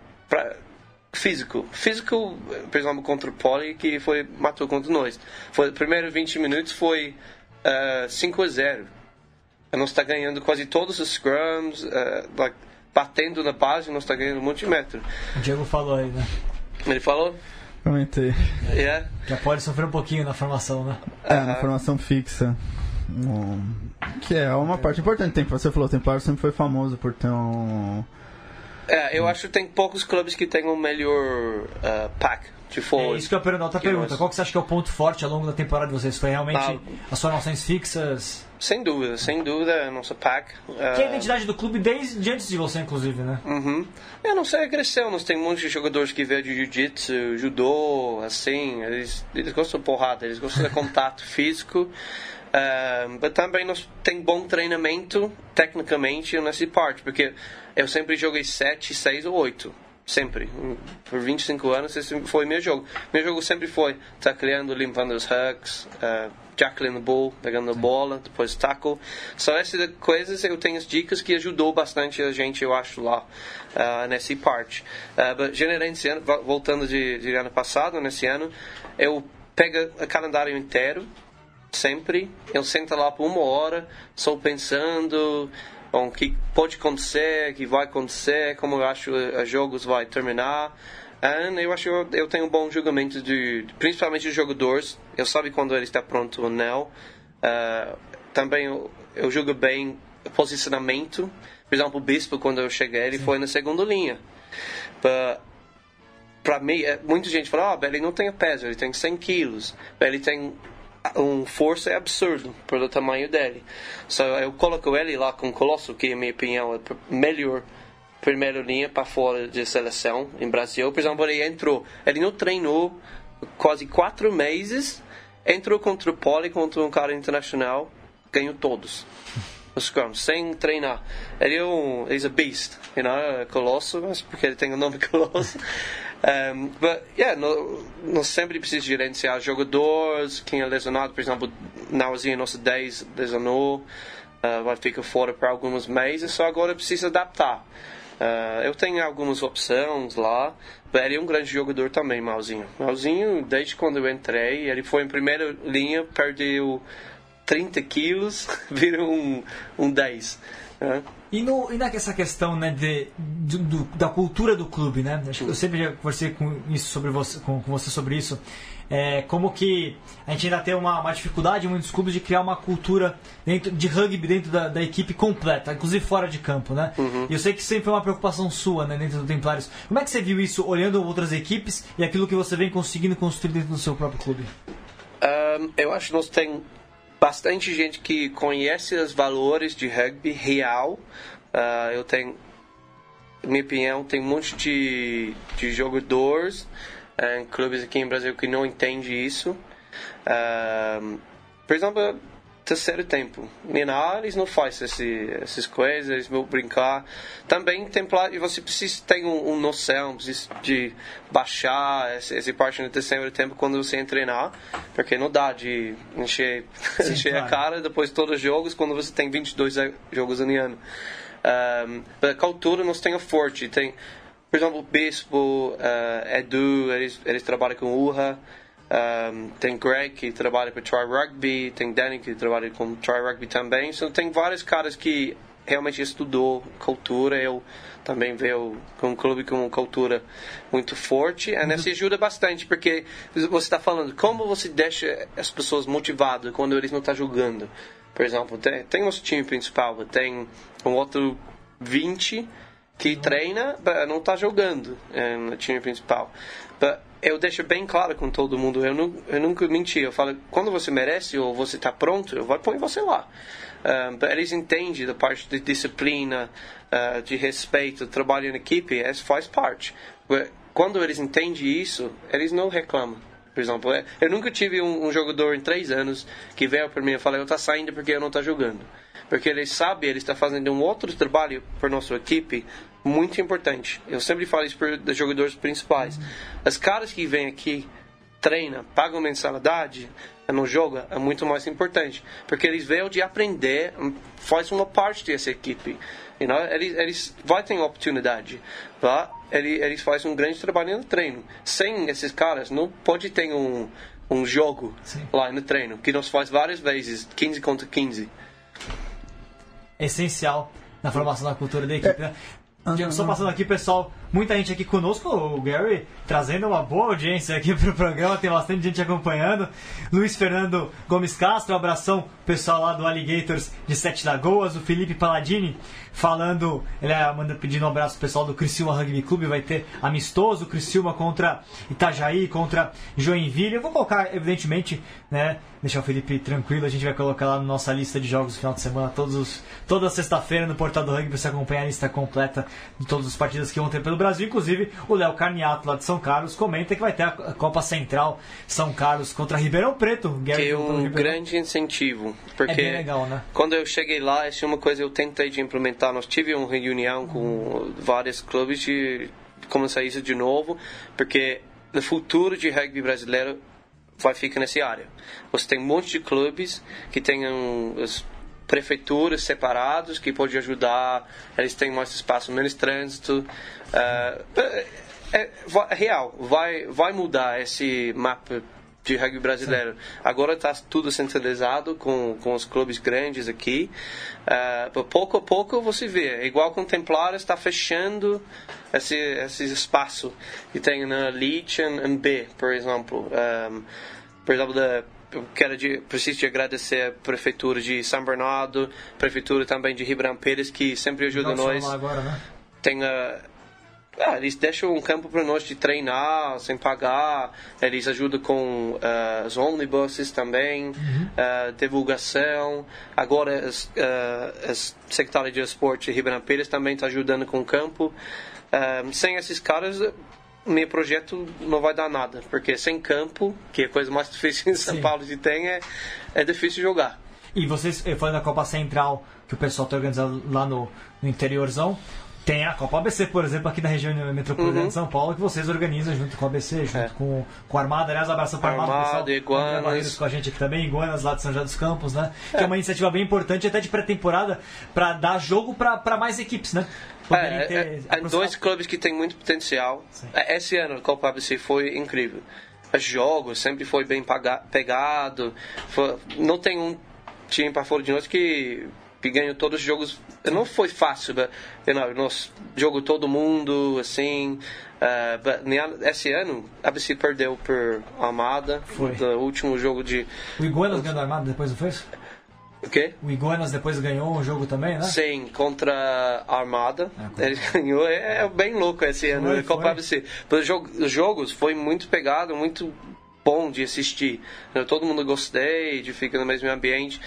físico. Físico, por exemplo, contra o Poli, que foi matou contra nós. Foi, os primeiros 20 minutos foi uh, 5 a 0. Nós está ganhando quase todos os scrums, uh, like, batendo na base, nós está ganhando um monte de metro. O Diego falou aí, né? Ele falou? Comentei. Yeah. Já pode sofrer um pouquinho na formação, né? É, uh -huh. na formação fixa. Um, que é uma parte importante. Tem, você falou, o Templário sempre foi famoso por ter um é, eu acho que tem poucos clubes que têm um melhor uh, pack de forward. É isso que eu pergunto. Outra pergunta. Qual que você acha que é o ponto forte ao longo da temporada de vocês? Foi realmente ah, as formações fixas? Sem dúvida, sem dúvida, nosso pack. Uh... Que é a identidade do clube desde antes de você, inclusive, né? Uhum. Eu não sei, cresceu. Nós temos de jogadores que veio de jiu-jitsu, judô, assim. Eles, eles gostam de porrada, eles gostam de contato físico. Uh, mas também nós tem bom treinamento tecnicamente nessa parte, porque eu sempre joguei 7, 6 ou 8. Sempre. Por 25 anos, esse foi meu jogo. Meu jogo sempre foi tacleando, limpando os hucks, uh, jackling the bull, pegando a bola, depois tackle. Só essas coisas eu tenho as dicas que ajudou bastante a gente, eu acho, lá uh, nessa parte. Uh, generalmente, ano, voltando de, de ano passado, nesse ano, eu pego o calendário inteiro, sempre. Eu sento lá por uma hora, só pensando o que pode acontecer, que vai acontecer, como eu acho os jogos vai terminar. E eu acho que eu tenho um bom julgamento de, principalmente dos jogadores. Eu sabe quando ele está pronto ou não. Uh, também eu, eu julgo bem o posicionamento. Por exemplo, o Bispo, quando eu cheguei, ele Sim. foi na segunda linha. Para mim, é, muita gente fala, ah, ele não tem peso, ele tem 100 quilos. Ele tem um força é absurdo pelo tamanho dele. So, eu coloco ele lá com o Colosso, que, na minha opinião, é melhor primeira linha para fora de seleção em Brasil. Por exemplo, ele entrou, ele não treinou quase quatro meses, entrou contra o Poli, contra um cara internacional, ganhou todos. no Scrum, sem treinar. Ele é um he's a beast, you know, colosso, mas porque ele tem o nome colosso. Um, but, yeah, no, nós sempre precisamos gerenciar jogadores, quem é lesionado, por exemplo, Nauzinho, nosso 10 lesionou, uh, vai ficar fora por alguns meses, só agora precisa adaptar. Uh, eu tenho algumas opções lá. Ele é um grande jogador também, Malzinho. Malzinho, desde quando eu entrei, ele foi em primeira linha, perdeu 30 quilos, vira um, um 10. Uh. E, no, e nessa questão né, de, do, da cultura do clube, né? Eu sempre já conversei com, isso sobre você, com, com você sobre isso é, como que a gente ainda tem uma, uma, dificuldade em muitos clubes de criar uma cultura dentro de rugby dentro da, da equipe completa, inclusive fora de campo, né? Uhum. E eu sei que sempre foi uma preocupação sua, né, dentro do Templários. Como é que você viu isso olhando outras equipes e aquilo que você vem conseguindo construir dentro do seu próprio clube? Um, eu acho que nós temos bastante gente que conhece os valores de rugby real. Uh, eu tenho, minha opinião, tem um monte de, de jogadores em clubes aqui em Brasil que não entende isso. Uh, por exemplo, terceiro tempo. Linares não faz esse, essas coisas, eles vão brincar. Também tem e você precisa ter um, um noção de baixar essa, essa parte no terceiro tempo quando você treinar, porque não dá de encher, Sim, encher claro. a cara depois de todos os jogos quando você tem 22 jogos no ano. Um, a cultura nós temos forte, tem por exemplo, o Bispo, uh, Edu, eles, eles trabalham com URA. Um, tem Greg que trabalha para Try Rugby, tem Danny que trabalha com Try Rugby também. Então tem vários caras que realmente estudou cultura. Eu também vejo com um clube com uma cultura muito forte. E isso ajuda bastante, porque você está falando como você deixa as pessoas motivadas quando eles não estão jogando. Por exemplo, tem, tem nosso time principal, tem um outro 20 que treina, não está jogando é, no time principal. Eu deixo bem claro com todo mundo, eu, não, eu nunca menti. Eu falo, quando você merece ou você está pronto, eu vou pôr você lá. Um, eles entendem da parte de disciplina, uh, de respeito, trabalho em equipe, isso faz parte. Quando eles entendem isso, eles não reclamam. Por exemplo, é, eu nunca tive um, um jogador em três anos que veio para mim e falou: Eu estou saindo porque eu não estou jogando. Porque ele sabe, ele está fazendo um outro trabalho para nossa equipe muito importante. Eu sempre falo isso para os jogadores principais. As caras que vêm aqui, treinam, pagam mensalidade, não joga, é muito mais importante. Porque eles veem de aprender, faz uma parte dessa equipe. You know? Eles, eles vão ter oportunidade. Tá? Eles, eles fazem um grande trabalho no treino. Sem esses caras, não pode ter um, um jogo Sim. lá no treino, que nós faz várias vezes, 15 contra 15. Essencial na formação da cultura da equipe. Né? Uhum. Só passando aqui, pessoal, muita gente aqui conosco, o Gary trazendo uma boa audiência aqui pro programa, tem bastante gente acompanhando. Luiz Fernando Gomes Castro, abração pessoal lá do Alligators de Sete Lagoas, o Felipe Paladini falando, ele é, manda pedindo um abraço pessoal do Criciúma Rugby Clube, vai ter amistoso Criciúma contra Itajaí, contra Joinville. Eu vou colocar, evidentemente, né, deixar o Felipe tranquilo, a gente vai colocar lá na nossa lista de jogos do final de semana, todos os, toda sexta-feira no Portal do Rugby, você acompanhar a lista completa de todas as partidas que vão ter pelo Brasil. Inclusive, o Léo Carniato, lá de São Carlos, comenta que vai ter a Copa Central São Carlos contra Ribeirão Preto. Que é um grande incentivo. Porque é bem legal, né? quando eu cheguei lá, essa é uma coisa que eu tentei de implementar. Nós tivemos uma reunião com vários clubes de começar isso de novo, porque o futuro de rugby brasileiro vai ficar nessa área. Você tem um monte de clubes que têm as prefeituras separados que podem ajudar, eles têm mais espaço, menos trânsito. Uh, é, é, é, real, vai, vai mudar esse mapa de rugby brasileiro. Sim. Agora está tudo centralizado com, com os clubes grandes aqui. Uh, pouco a pouco você vê. Igual com Templários está fechando esse, esse espaço que tem na Leech e B, por exemplo. Um, por exemplo, da eu quero de, preciso de agradecer a prefeitura de São Bernardo, prefeitura também de Ribeirão Pires que sempre ajuda nós. Agora, né? Tem a ah, eles deixam um campo para nós de treinar sem pagar. Eles ajudam com uh, os ônibus também, uhum. uh, divulgação. Agora, as, uh, as secretária de esporte Ribeirão Pires também está ajudando com o campo. sem esses caras, meu projeto não vai dar nada, porque sem campo, que é a coisa mais difícil em São Sim. Paulo de tem, é, é difícil jogar. E vocês, falando da Copa Central, que o pessoal está organizando lá no, no interiorzão, tem a Copa ABC, por exemplo, aqui na região metropolitana Uhum. de São Paulo, que vocês organizam junto com a ABC, junto É. com, com a Armada. Aliás, abração para a Armada, Armada, pessoal. Iguanas. Com a gente aqui também, Iguanas, lá de São José dos Campos, né? Que é uma iniciativa bem importante, até de pré-temporada, para dar jogo para mais equipes, né? Poderem É, ter- é, é dois clubes que têm muito potencial. Sim. É, Esse ano a Copa ABC foi incrível. Os jogos sempre foi bem paga- pegado. Foi- não tem um time para fora de nós que, que ganhou todos os jogos. Não foi fácil, you know, nós jogo todo mundo assim. Uh, but, esse ano a ABC perdeu por Amada Foi. no último jogo de O Iguanas ganhou a Armada depois, não foi isso? o quê? O Iguanas depois ganhou um jogo também, né? Sim, contra a Armada. Ah, Ele ganhou. É, é bem louco esse ano Foi, Copa foi. ABC. Os jo- os jogos foi muito pegado, muito bom de assistir. Eu, todo mundo gostei de ficar no mesmo ambiente.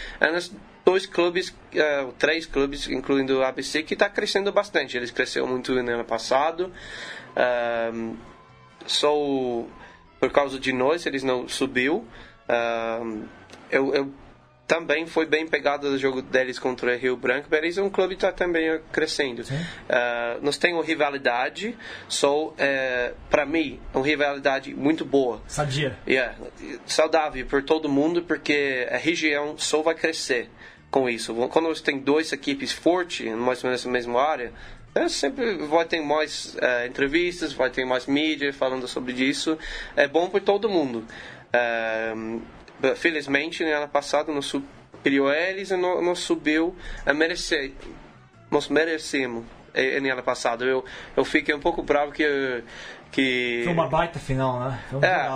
Dois clubes, eh, três clubes, incluindo o ABC, que está crescendo bastante. Eles cresceram muito no ano passado. Ahm, só por causa de nós eles não subiu. Ahm, eu, eu também foi bem pegado o jogo deles contra o Rio Branco, mas eles é um clube que está também crescendo. Ah, nós temos rivalidade, só para mim, uma rivalidade muito boa. Sadia. Yeah, saudável por todo mundo, porque a região só vai crescer com isso. Quando você tem duas equipes fortes, mais ou menos na mesma área, é, sempre vai ter mais eh, entrevistas, vai ter mais mídia falando sobre isso. É bom para todo mundo. But, felizmente, no ano passado, nós superior eles e nós, nós subiu a merecer. Nós merecemos eh, no ano passado. Eu, eu fiquei um pouco bravo que... que Foi uma baita final, né? Foi um É.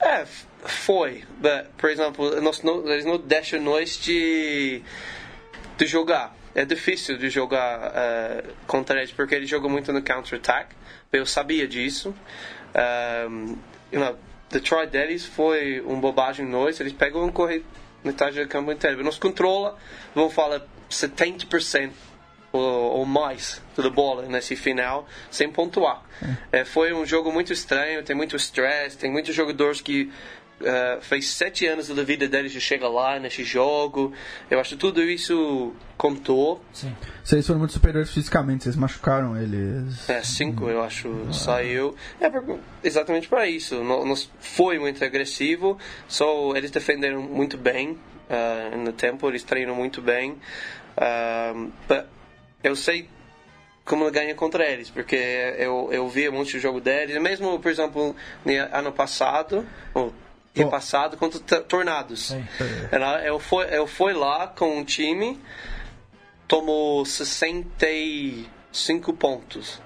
é, foi. But, por exemplo, nós não, eles não deixam nós de, de jogar. É difícil de jogar eh, contra eles, porque eles jogam muito no counter-attack. Eu sabia disso. Um, you know, try deles foi uma bobagem nós. Eles pegam e correm metade do campo inteiro. Nós controla, vamos falar, 70% ou, ou mais da bola nesse final, sem pontuar. É, foi um jogo muito estranho, tem muito stress, tem muitos jogadores que eh, fez sete anos da vida deles de chegar lá nesse jogo. Eu acho que tudo isso contou. Sim. Vocês foram muito superiores fisicamente, vocês machucaram eles. É, cinco, eu acho, saiu. É exatamente para isso. Nós foi muito agressivo, só eles defenderam muito bem ah, no tempo, eles treinam muito bem. Ah, but eu sei como ganha contra eles, porque eu, eu via muito o jogo deles, mesmo, por exemplo, no ano passado, ou Oh. passado, contra Tornados. Sim. Ela- Eu fui, eu fui lá com um time, tomou 65 pontos.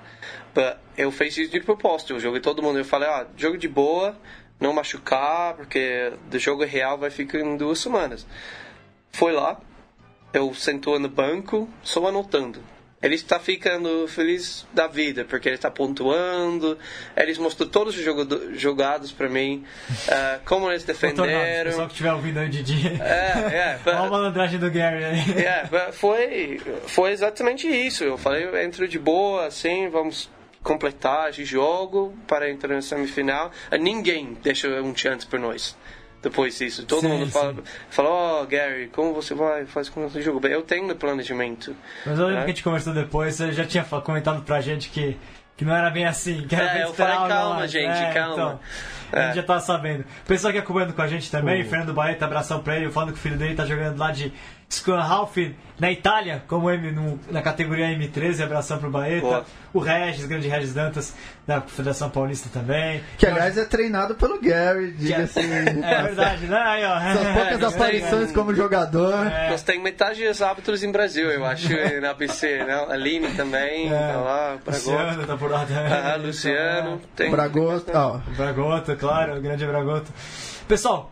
But eu fiz isso de propósito. Eu joguei todo mundo. Eu falei, ah, jogo de boa, não machucar, porque do jogo real vai ficar em duas semanas. Foi lá, eu sentou no banco, só anotando. Ele está ficando feliz da vida, porque ele está pontuando. Eles mostrou todos os jogado- jogados para mim, ah, como eles defenderam. pessoal que estiver ouvindo aí, Didi. É, é. Olha a malandragem do Gary aí. Yeah, but foi, foi exatamente isso. Eu falei, eu entro de boa, assim, vamos completar esse jogo para entrar na semifinal. Ninguém deixa um chance para nós. Depois disso, todo Sim, mundo sim. fala, fala, oh Gary, como você vai, faz com esse jogo? Bem, Eu tenho planejamento. Mas eu lembro É. que a gente conversou depois, você já tinha comentado pra gente que, que não era bem assim, que era É, eu falei, calma, mais. gente, É, calma. Então, a gente É. já tá sabendo. O pessoal que é acompanhando com a gente também, Fernando Baeta, abração pra ele, falando que o filho dele tá jogando lá de Scrum Half na Itália, como M, no- na categoria M13, abração pro Baeta. Boa. O Regis, grande Regis Dantas, da Federação Paulista também. Que aliás é treinado pelo Gary, diga-se. É verdade, né? Aí, ó. Suas poucas É, aparições como jogador. É. Nós temos metade dos árbitros em Brasil, eu acho, na ABC, né? A Aline também, É. tá lá, Bragotto. Luciano tá por lá também. Ah, Luciano. Tem, Bragosto. Ó, Bragoto, claro, o grande Bragoto. Pessoal,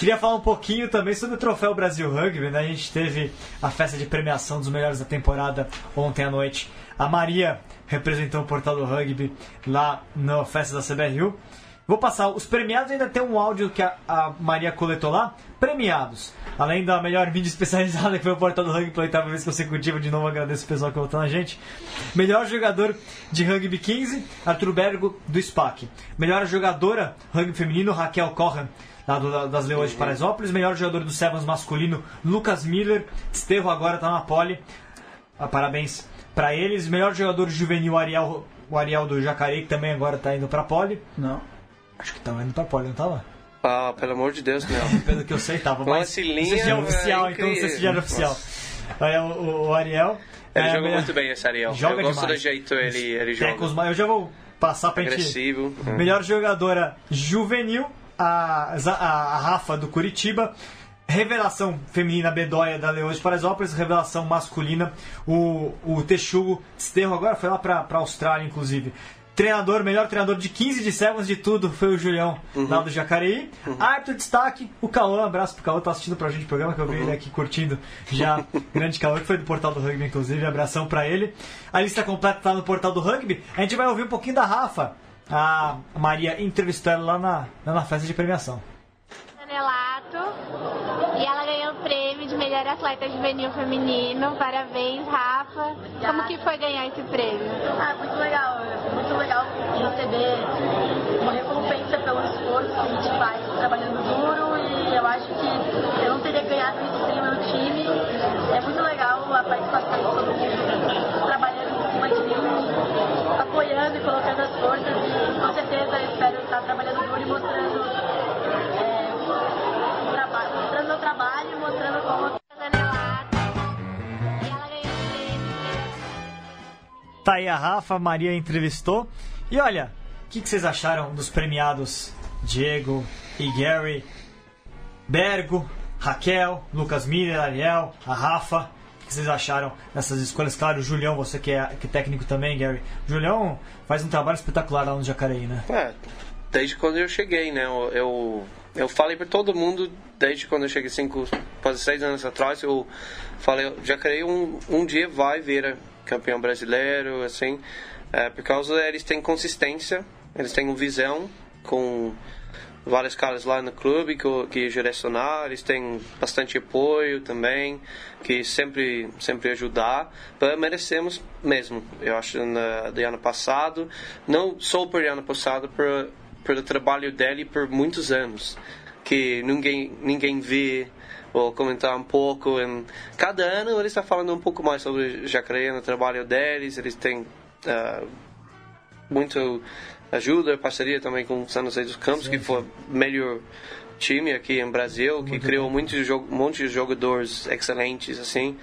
queria falar um pouquinho também sobre o Troféu Brasil Rugby, né? A gente teve a festa de premiação dos melhores da temporada ontem à noite. A Maria representou o Portal do Rugby lá na festa da CBRU. Vou passar. Os premiados ainda tem um áudio que a, a Maria coletou lá. Premiados. Além da melhor mídia especializada que foi o Portal do Rugby pela oitava vez consecutiva. De novo agradeço o pessoal que votou na gente. Melhor jogador de rugby 15, Arthur Bergo do SPAC. Melhor jogadora rugby feminino, Raquel Corran. Do, das Leões de Paraisópolis, melhor jogador do Sevens masculino, Lucas Miller. Esterro agora tá na pole. Ah, parabéns para eles. Melhor jogador juvenil, Ariel, o Ariel do Jacareí, que também agora tá indo pra pole. Não. Acho que tava indo pra pole, não tava? Ah, pelo amor de Deus, não. Pelo que eu sei, tava. Com Mas esse não sei linha, se é oficial, é então não sei se já era oficial. Aí é o, o- o Ariel. Ele é, joga muito bem esse Ariel. Joga Eu gosto demais. do jeito ele, ele joga. mas eu já vou passar pra gente. Agressivo. É. Melhor jogadora juvenil, a, a, Rafa do Curitiba. Revelação feminina Bedóia da Leões de Paraisópolis. Revelação masculina, o, o Texugo Desterro. Agora foi lá pra, pra Austrália, inclusive. Treinador, melhor treinador de 15 de Sevens de tudo foi o Julião, lá do Jacareí. Arthur Destaque, o Cauã, abraço pro Cauã, tá assistindo pra gente o programa que eu vi ele aqui curtindo já. Grande Cauã, que foi do Portal do Rugby, inclusive, abração pra ele. A lista completa tá no Portal do Rugby. A gente vai ouvir um pouquinho da Rafa. A Maria entrevistou ela lá na, lá na festa de premiação. Canelato e ela ganhou o prêmio de melhor atleta juvenil feminino. Parabéns, Rafa. Como que foi ganhar esse prêmio? Ah, muito legal, muito legal receber uma recompensa pelo esforço que a gente faz trabalhando duro e eu acho que eu não teria ganhado isso sem o meu time. É muito legal a participação de todo mundo trabalhando em cima de mim, apoiando e colocando as forças Tá aí a Rafa, a Maria entrevistou. E olha, o que, que vocês acharam dos premiados Diego e Gary? Bergo, Raquel, Lucas Miller, Ariel, a Rafa. O que vocês acharam dessas escolhas? Claro, o Julião, você que é, que é técnico também, Gary. O Julião faz um trabalho espetacular lá no Jacareí, né? É, desde quando eu cheguei, né? Eu, eu, eu falei para todo mundo, desde quando eu cheguei, cinco, quase seis anos atrás, eu falei, criei um, um dia vai vir campeão brasileiro, assim, é, por causa eles têm consistência, eles têm visão com vários caras lá no clube que, que direcionar, eles têm bastante apoio também, que sempre sempre ajudar, mas merecemos mesmo. Eu acho na ano passado, não só por ano passado, por pelo trabalho dele por muitos anos, que ninguém ninguém vê ou comentar um pouco. Em, cada ano ele está falando um pouco mais sobre Jacareí no trabalho deles, eles têm ah, muito ajuda, parceria também com o San José dos Campos, que foi melhor time aqui em Brasil, que criou muitos um monte de jogadores excelentes, assim.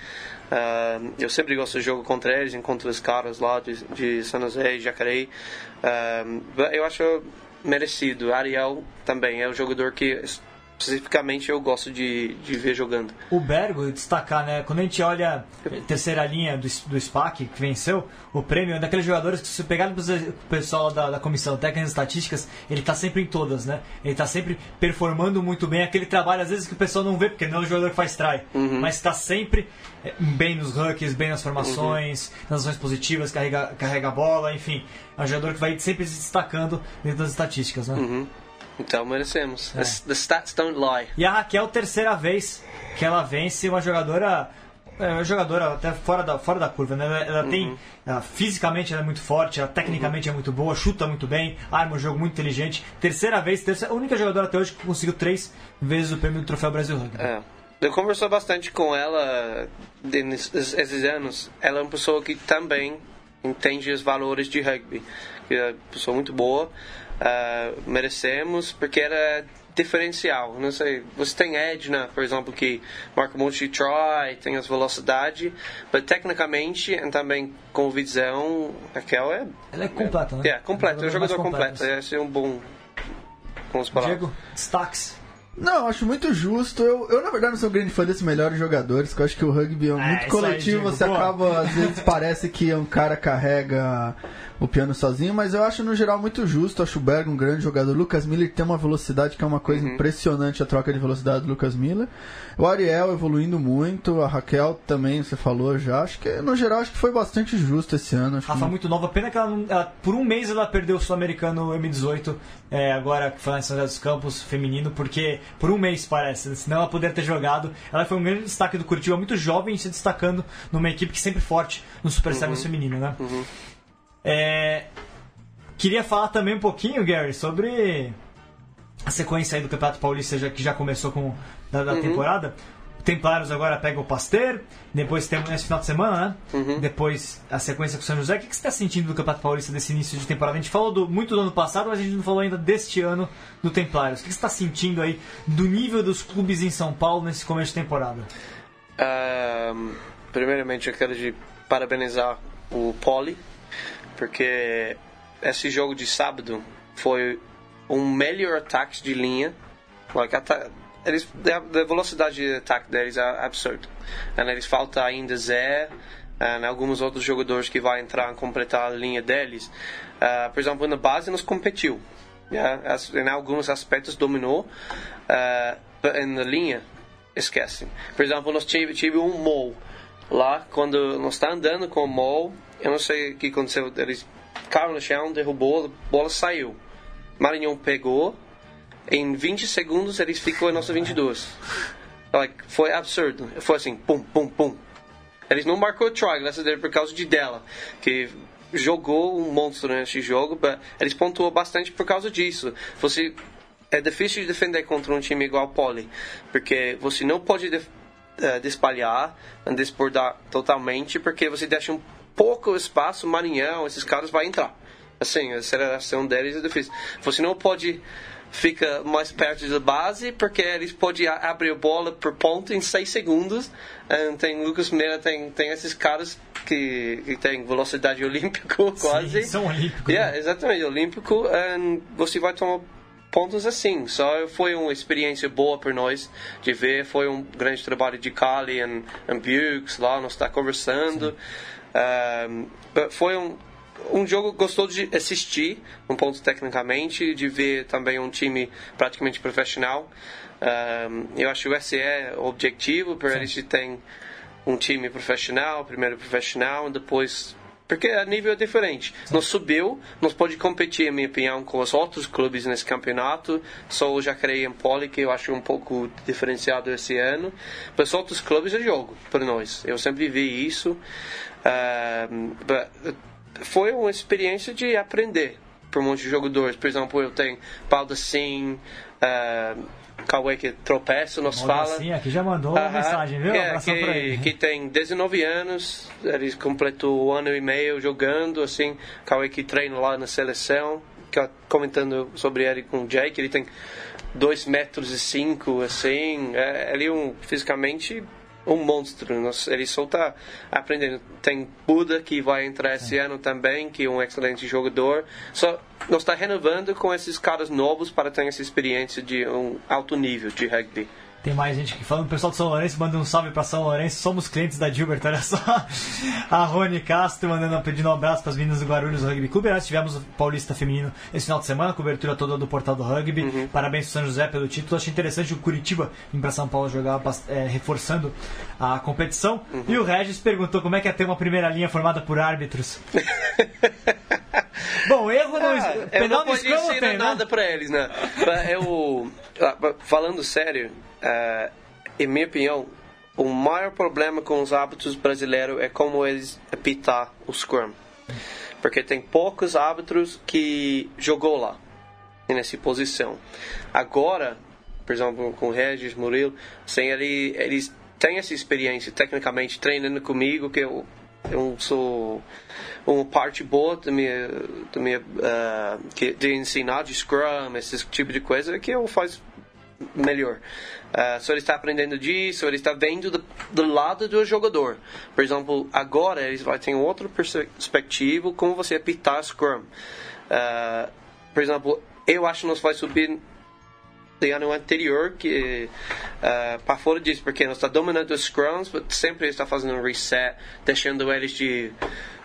Ah, eu sempre gosto de jogo contra eles, encontro os caras lá de, de San José e Jacareí. Ah, eu acho merecido. Ariel também é o jogador que especificamente eu gosto de, de ver jogando. O Bergo, destacar, né? Quando a gente olha a terceira linha do, do SPAC, que venceu o prêmio, é daqueles jogadores que, se pegar o pessoal da, da Comissão Técnica e Estatísticas, ele tá sempre em todas, né? Ele tá sempre performando muito bem aquele trabalho, às vezes, que o pessoal não vê, porque não é o jogador que faz try, mas tá sempre é, bem nos hooks, bem nas formações, nas ações positivas, carrega, carrega a bola, enfim. É um jogador que vai sempre se destacando dentro das estatísticas, né? Então merecemos. The stats don't lie. E a Raquel, terceira vez que ela vence uma jogadora. É uma jogadora até fora da, fora da curva, né? Ela, ela tem. ela, fisicamente ela é muito forte, ela tecnicamente é muito boa, chuta muito bem, arma um jogo muito inteligente. Terceira vez, terceira, a única jogadora até hoje que conseguiu três vezes o prêmio do Troféu Brasil Rugby. É. Eu conversou bastante com ela nesses esses anos. Ela é uma pessoa que também entende os valores de rugby. É uma pessoa muito boa. Ah, merecemos, porque ela é diferencial. Não sei, você tem Edna, por exemplo, que marca um monte de try, tem as velocidade, mas tecnicamente e também com visão, Raquel é, Ela é completa, né? é completo, é um jogador completo. Esse é um bom com as palavras. Diego, destaques. Não, acho muito justo. Eu, eu, na verdade, não sou um grande fã desses melhores jogadores, que eu acho que o rugby é Ah, muito aí, coletivo. Diego, você boa. acaba, às vezes, parece que um cara carrega o piano sozinho, mas eu acho no geral muito justo. Acho o Berg um grande jogador. O Lucas Miller tem uma velocidade que é uma coisa Uhum. impressionante a troca de velocidade do Lucas Miller. O Ariel evoluindo muito, a Raquel também, você falou já. Acho que no geral acho que foi bastante justo esse ano. Acho Rafa que... muito nova, pena que ela, não- ela- por um mês ela perdeu o Sul-Americano M18, é, agora que foi em São José dos Campos, feminino, porque por um mês parece, senão ela poderia ter jogado. Ela foi um grande destaque do Curitiba, muito jovem, se destacando numa equipe que sempre forte no Super Sevens feminino, né? É, queria falar também um pouquinho, Gary, sobre a sequência aí do Campeonato Paulista já, que já começou com da, da temporada. O Templários agora pega o Pasteur, depois temos nesse final de semana, né? Depois a sequência com o São José. O que que você está sentindo do Campeonato Paulista desse início de temporada? A gente falou do- muito do ano passado, mas a gente não falou ainda deste ano do Templários. O que que você está sentindo aí do nível dos clubes em São Paulo nesse começo de temporada? Ahm, primeiramente, eu quero de parabenizar o Poli, porque esse jogo de sábado foi um melhor ataque de linha. Like, eles, a, velocidade de ataque deles é absurda. Eles faltam ainda Zé, and alguns outros jogadores que vão entrar e completar a linha deles. Ah, por exemplo, na base nos competiu. Yeah, as- em alguns aspectos dominou, ah, na linha esquece. Por exemplo, nós tive, tive um mol lá, quando nós está andando com o mol, eu não sei o que aconteceu, eles caíram no chão, derrubou, a bola saiu. Maranhão pegou, em 20 segundos eles ficou em nossa 22. Like, foi absurdo. Foi assim, pum, pum, pum. Eles não marcou try, graças a Deus, por causa de dela, que jogou um monstro nesse jogo, eles pontuou bastante por causa disso. Você é difícil de defender contra um time igual o Poli, porque você não pode def- eh, despalhar, desbordar totalmente, porque você deixa um pouco espaço, Maranhão, esses caras vão entrar. Assim, a aceleração deles é difícil. Você não pode ficar mais perto da base, porque eles podem abrir a bola por ponto em 6 segundos. Eh, tem Lucas Meira, tem, tem esses caras que, que tem velocidade olímpica quase. são olímpicos, Yeah, né? exatamente, olímpico. And você vai tomar pontos assim. Só foi uma experiência boa para nós de ver. Foi um grande trabalho de Cali e Bukes lá, nós está conversando. Um, but foi um, um jogo gostoso de assistir, um ponto tecnicamente, de ver também um time praticamente profissional. Um, eu acho que esse é o objetivo, para eles terem um time profissional, primeiro profissional, depois porque a nível é diferente. Nós subiu, nós pode competir, em minha opinião, com os outros clubes nesse campeonato. Só o Jacareí e Poli, que eu acho um pouco diferenciado esse ano. Mas os outros clubes é jogo para nós. Eu sempre vi isso. But foi uma experiência de aprender por muitos jogadores. Por exemplo, eu tenho Paulo Sim, uh, Cauê que tropeça, nos fala. assim, aqui já mandou Aham, mensagem, viu? Abração que, que tem 19 anos, ele completou um ano e meio jogando, assim, Cauê que treina lá na seleção, comentando sobre ele com o Jake, ele tem 2 metros e 5, assim, é, ele é um, fisicamente um monstro, nós- ele só está aprendendo. Tem Buda que vai entrar esse ano também, que é um excelente jogador, só nós está renovando com esses caras novos para ter essa experiência de um alto nível de rugby. Tem mais gente aqui falando, o pessoal de São Lourenço manda um salve pra São Lourenço, somos clientes da Gilbert, olha só. A Rony Castro mandando pedindo um abraço pras meninas do Guarulhos Rugby Clube. Nós tivemos o Paulista Feminino esse final de semana, cobertura toda do portal do rugby. Parabéns pro São José pelo título. Achei interessante o Curitiba vir pra São Paulo jogar, é, reforçando a competição. E o Regis perguntou como é que é ter uma primeira linha formada por árbitros. Bom, erro no Ah, eu não não ensinar tem, né? nada pra eles, né? Eu, ah, falando sério, ah, em minha opinião, o maior problema com os árbitros brasileiros é como eles apitar o scrum. Porque tem poucos árbitros que jogou lá, nessa posição. Agora, por exemplo, com o Regis, Murilo, assim, ele, eles têm essa experiência, tecnicamente, treinando comigo, que eu, eu sou uma parte boa da minha, da minha que, de ensinar de Scrum, esse tipo de coisa, que eu faço melhor. Ah, só ele está aprendendo disso, ele está vendo do, do lado do jogador. Por exemplo, agora eles vai ter outra perspectiva como você apitar Scrum. Ah, por exemplo, eu acho que nós vai subir de ano anterior que uh, para fora disso porque nós está dominando os scrums mas sempre está fazendo um reset deixando eles de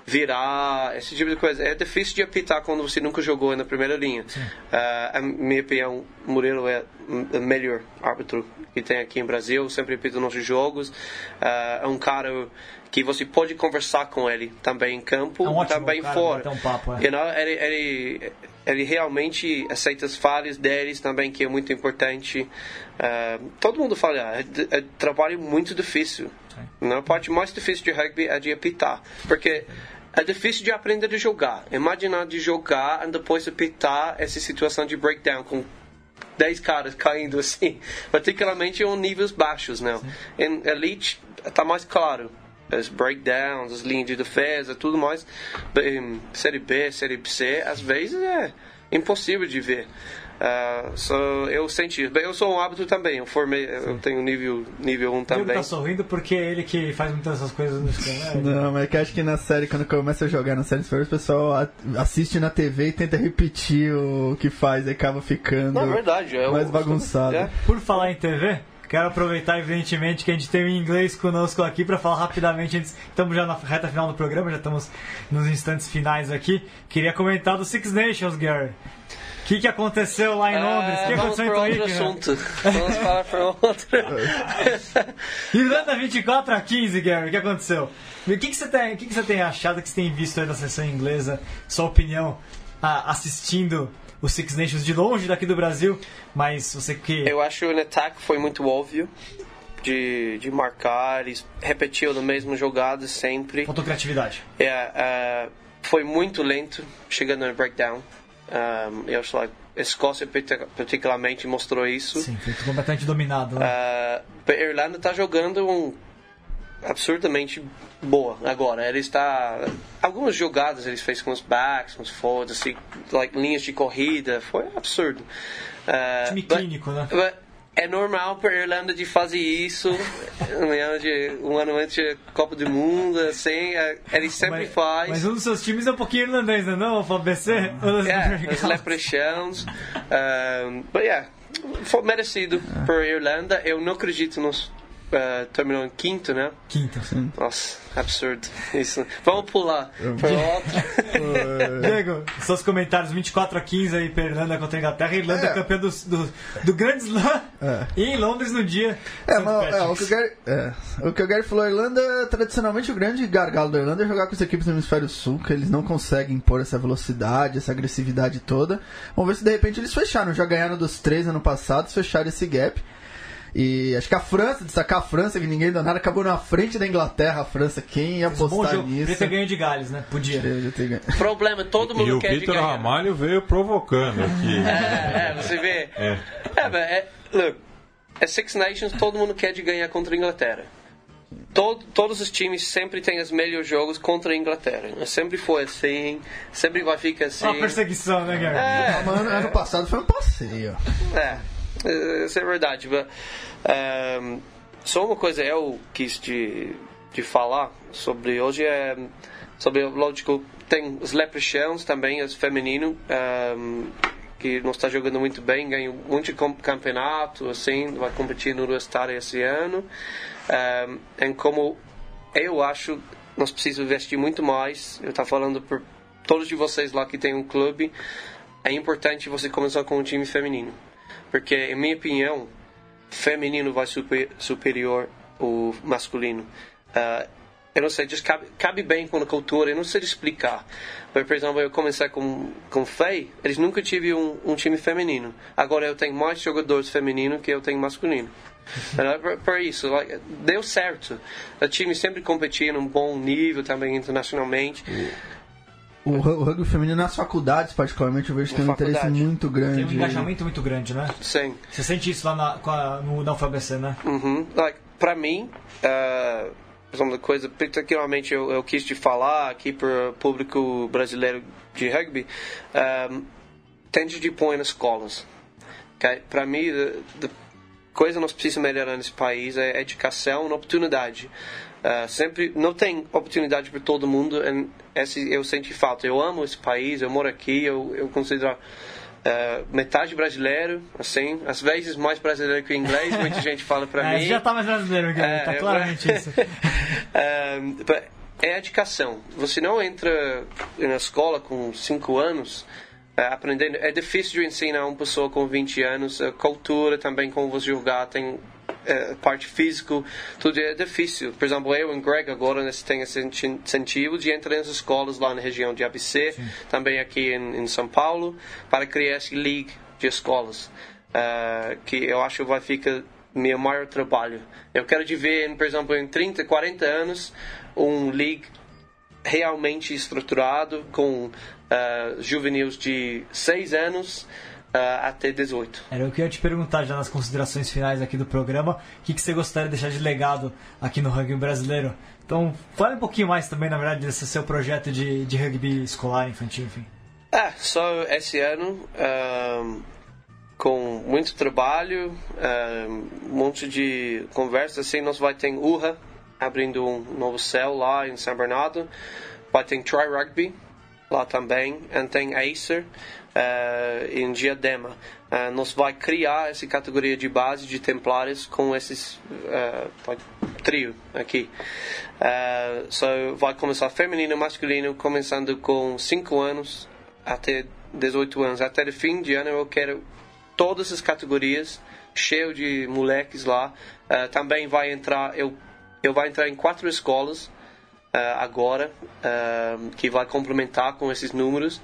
virar, esse tipo de coisa. É difícil de apitar quando você nunca jogou na primeira linha. Uh, a minha opinião, Murilo é o melhor árbitro que tem aqui em Brasil, sempre apita nossos jogos. Uh, é um cara que você pode conversar com ele também em campo, É um também fora. um papo, é. You know, ele, ele, ele realmente aceita as falhas deles também, que é muito importante. Uh, todo mundo fala, ah, é, é trabalho muito difícil. Não, a parte mais difícil de rugby é de apitar, porque é difícil de aprender a jogar. Imagina de jogar e depois apitar essa situação de breakdown com 10 caras caindo assim, particularmente em níveis baixos, não. Em elite está mais claro. As breakdowns, as linhas de defesa, tudo mais. Em série B, série C, às vezes é impossível de ver. Uh, so, eu senti. Bem, eu sou um hábito também. Eu formei, eu tenho nível nível 1 O Diego também. tá sorrindo porque é ele que faz muitas dessas coisas no esquema. né? Não, mas é que acho que na série, quando começa a jogar na série superior, o pessoal assiste na TV e tenta repetir o que faz, e acaba ficando Não, é verdade. É mais bagunçado. É. Por falar em TV, quero aproveitar evidentemente que a gente tem o inglês conosco aqui para falar rapidamente. antes- Estamos já na reta final do programa, já estamos nos instantes finais aqui. Queria comentar do Six Nations, Gary. O que, que aconteceu lá em Londres? O que Ah, vamos aconteceu em para outro assunto. Vamos falar para outro. Irlanda 24 a 15, Gary, o que aconteceu? O que, que, você tem, o que, que você tem achado, o que você tem visto aí da seleção inglesa? Sua opinião ah, assistindo o Six Nations de longe daqui do Brasil, mas você que. Eu acho que o ataque foi muito óbvio de, de marcar, eles repetiam a mesma jogada sempre. Faltou criatividade. É, é, foi muito lento chegando no breakdown. Um, eu acho que a Escócia partic- particularmente mostrou isso. Sim, foi completamente dominado. Né? Uh, a Irlanda está jogando um absurdamente boa agora. Ele está algumas jogadas eles fez com os backs, com os forwards, assim, like, linhas de corrida, foi absurdo. Uh, Time but- clínico, né? é normal para a Irlanda de fazer isso um ano, um antes da Copa do Mundo, assim, é, ele sempre mas, faz. Mas um dos seus times é um pouquinho irlandês, né? Não, o FABC? É, os Leprechauns. Um, but yeah, foi merecido por Irlanda. Eu não acredito nos. Uh, terminou em quinto, né? Quinta. Nossa, absurdo. Isso. Vamos pular para outro. Diego, seus comentários 24 a 15 aí pra Irlanda contra a Inglaterra. Irlanda é. campeã do, do, do Grande Slam É. e em Londres no dia. É, mas, é, o, que o. Gary, é, o que o Gary falou, a Irlanda, tradicionalmente o grande gargalo da Irlanda é jogar com as equipes do Hemisfério Sul, que eles não conseguem impor essa velocidade, essa agressividade toda. Vamos ver se de repente eles fecharam. Já ganharam dos três ano passado, fecharam esse gap. E acho que a França, destacar a França, que ninguém deu nada, acabou na frente da Inglaterra, a França. Quem ia Bom apostar jogo. Podia nisso? ter ganho de Gales, né? Podia. Podia. Problema, todo mundo E o quer de Vitor ganhar. Ramalho veio provocando aqui. É, é, você vê. É. É, é, look, é Six Nations, todo mundo quer de ganhar contra a Inglaterra. Todo, todos os times sempre têm os melhores jogos contra a Inglaterra. Sempre foi assim, sempre vai ficar assim. Uma perseguição, né, Gary? É, Ah, mano, ano passado foi um passeio. É, é, isso é verdade. Um, só uma coisa eu quis de, de falar sobre hoje é sobre, lógico, tem os Leprechauns também, os feminino, um, que não está jogando muito bem, ganhou muito campeonato, assim, vai competir no Universitário esse ano. Um, em como eu acho nós precisamos investir muito mais. Eu estou falando por todos de vocês lá que tem um clube. É importante você começar com um time feminino. Porque, em minha opinião, feminino vai super, superior o masculino. Ah, eu não sei, just cabe, cabe bem com a cultura, eu não sei explicar. Mas, por exemplo, eu comecei com, com Fei, eles nunca tive um, um time feminino. Agora eu tenho mais jogadores femininos que eu tenho masculino. Por, por isso, like, deu certo. O time sempre competia num bom nível também internacionalmente. O, o rugby feminino nas faculdades, particularmente, eu vejo que tem um interesse muito grande. Tem um engajamento muito grande, né? Sim. Você sente isso lá na, no, na UFABC, né? Uhum. Like, para mim, uh, exemplo, coisa particularmente eu, eu quis te falar aqui para o público brasileiro de rugby, um, tende de pôr nas escolas. Okay? Para mim, a coisa que nós precisamos melhorar nesse país é educação e oportunidade. Uh, sempre não tem oportunidade para todo mundo esse eu senti falta eu amo esse país eu moro aqui eu, eu considero uh, metade brasileiro assim às vezes mais brasileiro que inglês muita gente fala para É, mim já tá mais brasileiro, Gary. É, tá eu- claramente isso. um, but é educação. Você não entra na escola com 5 anos é, aprendendo. É difícil de ensinar uma pessoa com 20 anos. A cultura também, como você jogar, tem é, parte física, tudo é difícil. Por exemplo, eu e Greg agora nós temos esse incentivo de entrar nas escolas lá na região de ABC, Sim. também aqui em, em, São Paulo, para criar esse league de escolas, uh, que eu acho vai ficar meu maior trabalho. Eu quero de ver, por exemplo, em 30, 40 anos, um league realmente estruturado com uh, juvenis de 6 anos uh, até 18. Era o que eu ia te perguntar já nas considerações finais aqui do programa. O que, que você gostaria de deixar de legado aqui no rugby brasileiro? Então, fale um pouquinho mais também, na verdade, desse seu projeto de, de rugby escolar, infantil, enfim. Ah, só esse ano, um, com muito trabalho, um, monte de conversas, assim, nós vai ter URRA, abrindo um novo céu lá em São Bernardo, vai ter Try Rugby lá também, e tem Acer, em Diadema. Uh, nós vai criar essa categoria de base de templários com esses uh, trio aqui. Uh, so vai começar feminino, masculino, começando com 5 anos até 18 anos. Até o fim de ano eu quero todas as categorias cheio de moleques lá. Uh, também vai entrar eu eu vai entrar em quatro escolas uh, agora que vai complementar com esses números.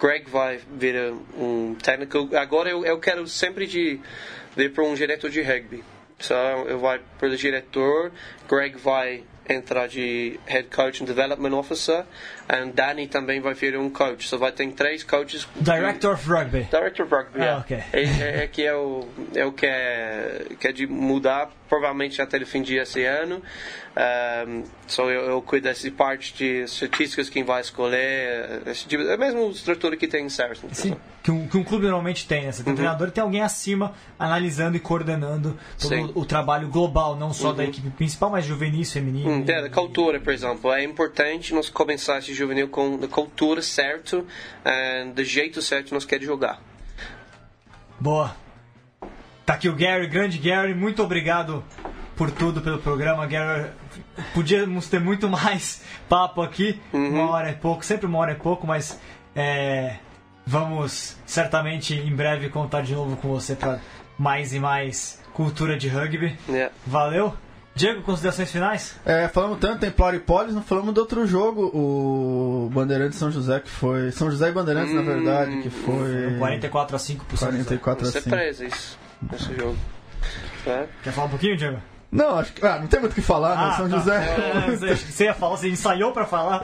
Greg vai vir um técnico. Agora eu, eu quero sempre de vir para um diretor de rugby. Só so, eu vou para o diretor, Greg vai entrar de Head Coach and Development Officer e Danny também vai vir um coach. Só so vai ter três coaches. Director of Rugby. Director of Rugby, ah, yeah. okay. é, é, é, que eu, eu quero, quero de mudar, provavelmente até o fim de esse ano. Um, so eu, eu cuido dessa parte de estatísticas, quem vai escolher, esse tipo, é a mesma estrutura que tem em Saracen. Sim, que um, que um clube normalmente tem, né? Você tem uhum. treinador e tem alguém acima analisando e coordenando todo o, o, trabalho global, não só uhum. da equipe principal, mas juvenil, feminino. Uhum. É, da cultura, por exemplo. É importante nós começar esse juvenil com a cultura certa, uh, do jeito certo nós queremos jogar. Boa. Tá aqui o Gary, grande Gary, muito obrigado por tudo pelo programa, Gary. Podíamos ter muito mais papo aqui, uhum. uma hora é pouco, sempre uma hora é pouco, mas é, vamos certamente em breve contar de novo com você para mais e mais cultura de rugby. Yeah. Valeu! Diego, considerações finais? É, falamos tanto Templário e Polis, não falamos do outro jogo, o Bandeirantes São José, que foi. São José e Bandeirantes, hum, na verdade, que foi. 44 a 5 por 44 a 5. Surpresa isso, esse jogo. É. Quer falar um pouquinho, Diego? Não, acho que. Ah, não tem muito o que falar, né? ah, né? São tá. José. É, você ia falar, você ensaiou pra falar?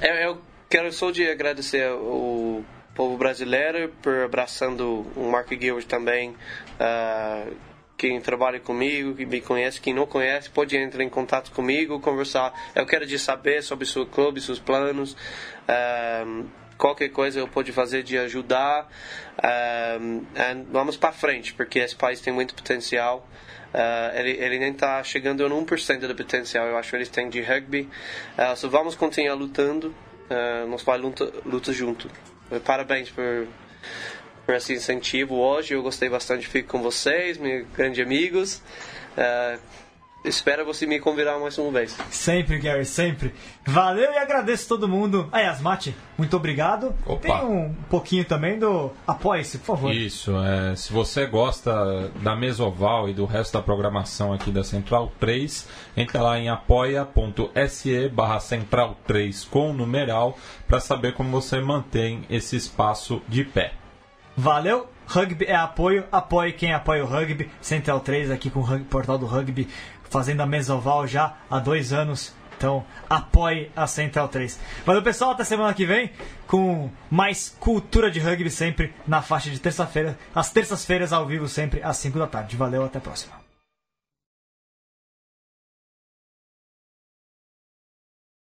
É. Eu, eu quero só de agradecer o povo brasileiro por abraçando o Mark Gilbert também. Uh, quem trabalha comigo, que me conhece, quem não conhece, pode entrar em contato comigo, conversar. Eu quero de saber sobre seu clube, seus planos. Um, qualquer coisa eu pode fazer de ajudar. Um, vamos para frente, porque esse país tem muito potencial. Uh, ele, ele nem está chegando a 1% do potencial, eu acho que eles têm de rugby. Uh, so vamos continuar lutando. Uh, nós vamos luta junto. Parabéns por por esse incentivo hoje. Eu gostei bastante, fico com vocês, meus grandes amigos. Uh, espero você me convidar mais uma vez. Sempre, Gary, sempre. Valeu e agradeço todo mundo. Aí, Asmati, muito obrigado. Opa. Tem um pouquinho também do Apoie-se, por favor. Isso, é, se você gosta da Mesoval e do resto da programação aqui da Central 3, entra lá em apoia.se barra Central 3 com numeral para saber como você mantém esse espaço de pé. Valeu! Rugby é apoio, apoie quem apoia o rugby. Central 3 aqui com o portal do rugby, fazendo a mesoval já há dois anos. Então, apoie a Central 3. Valeu, pessoal. Até semana que vem com mais cultura de rugby sempre na faixa de terça-feira. Às terças-feiras ao vivo, sempre às 5 da tarde. Valeu, até a próxima.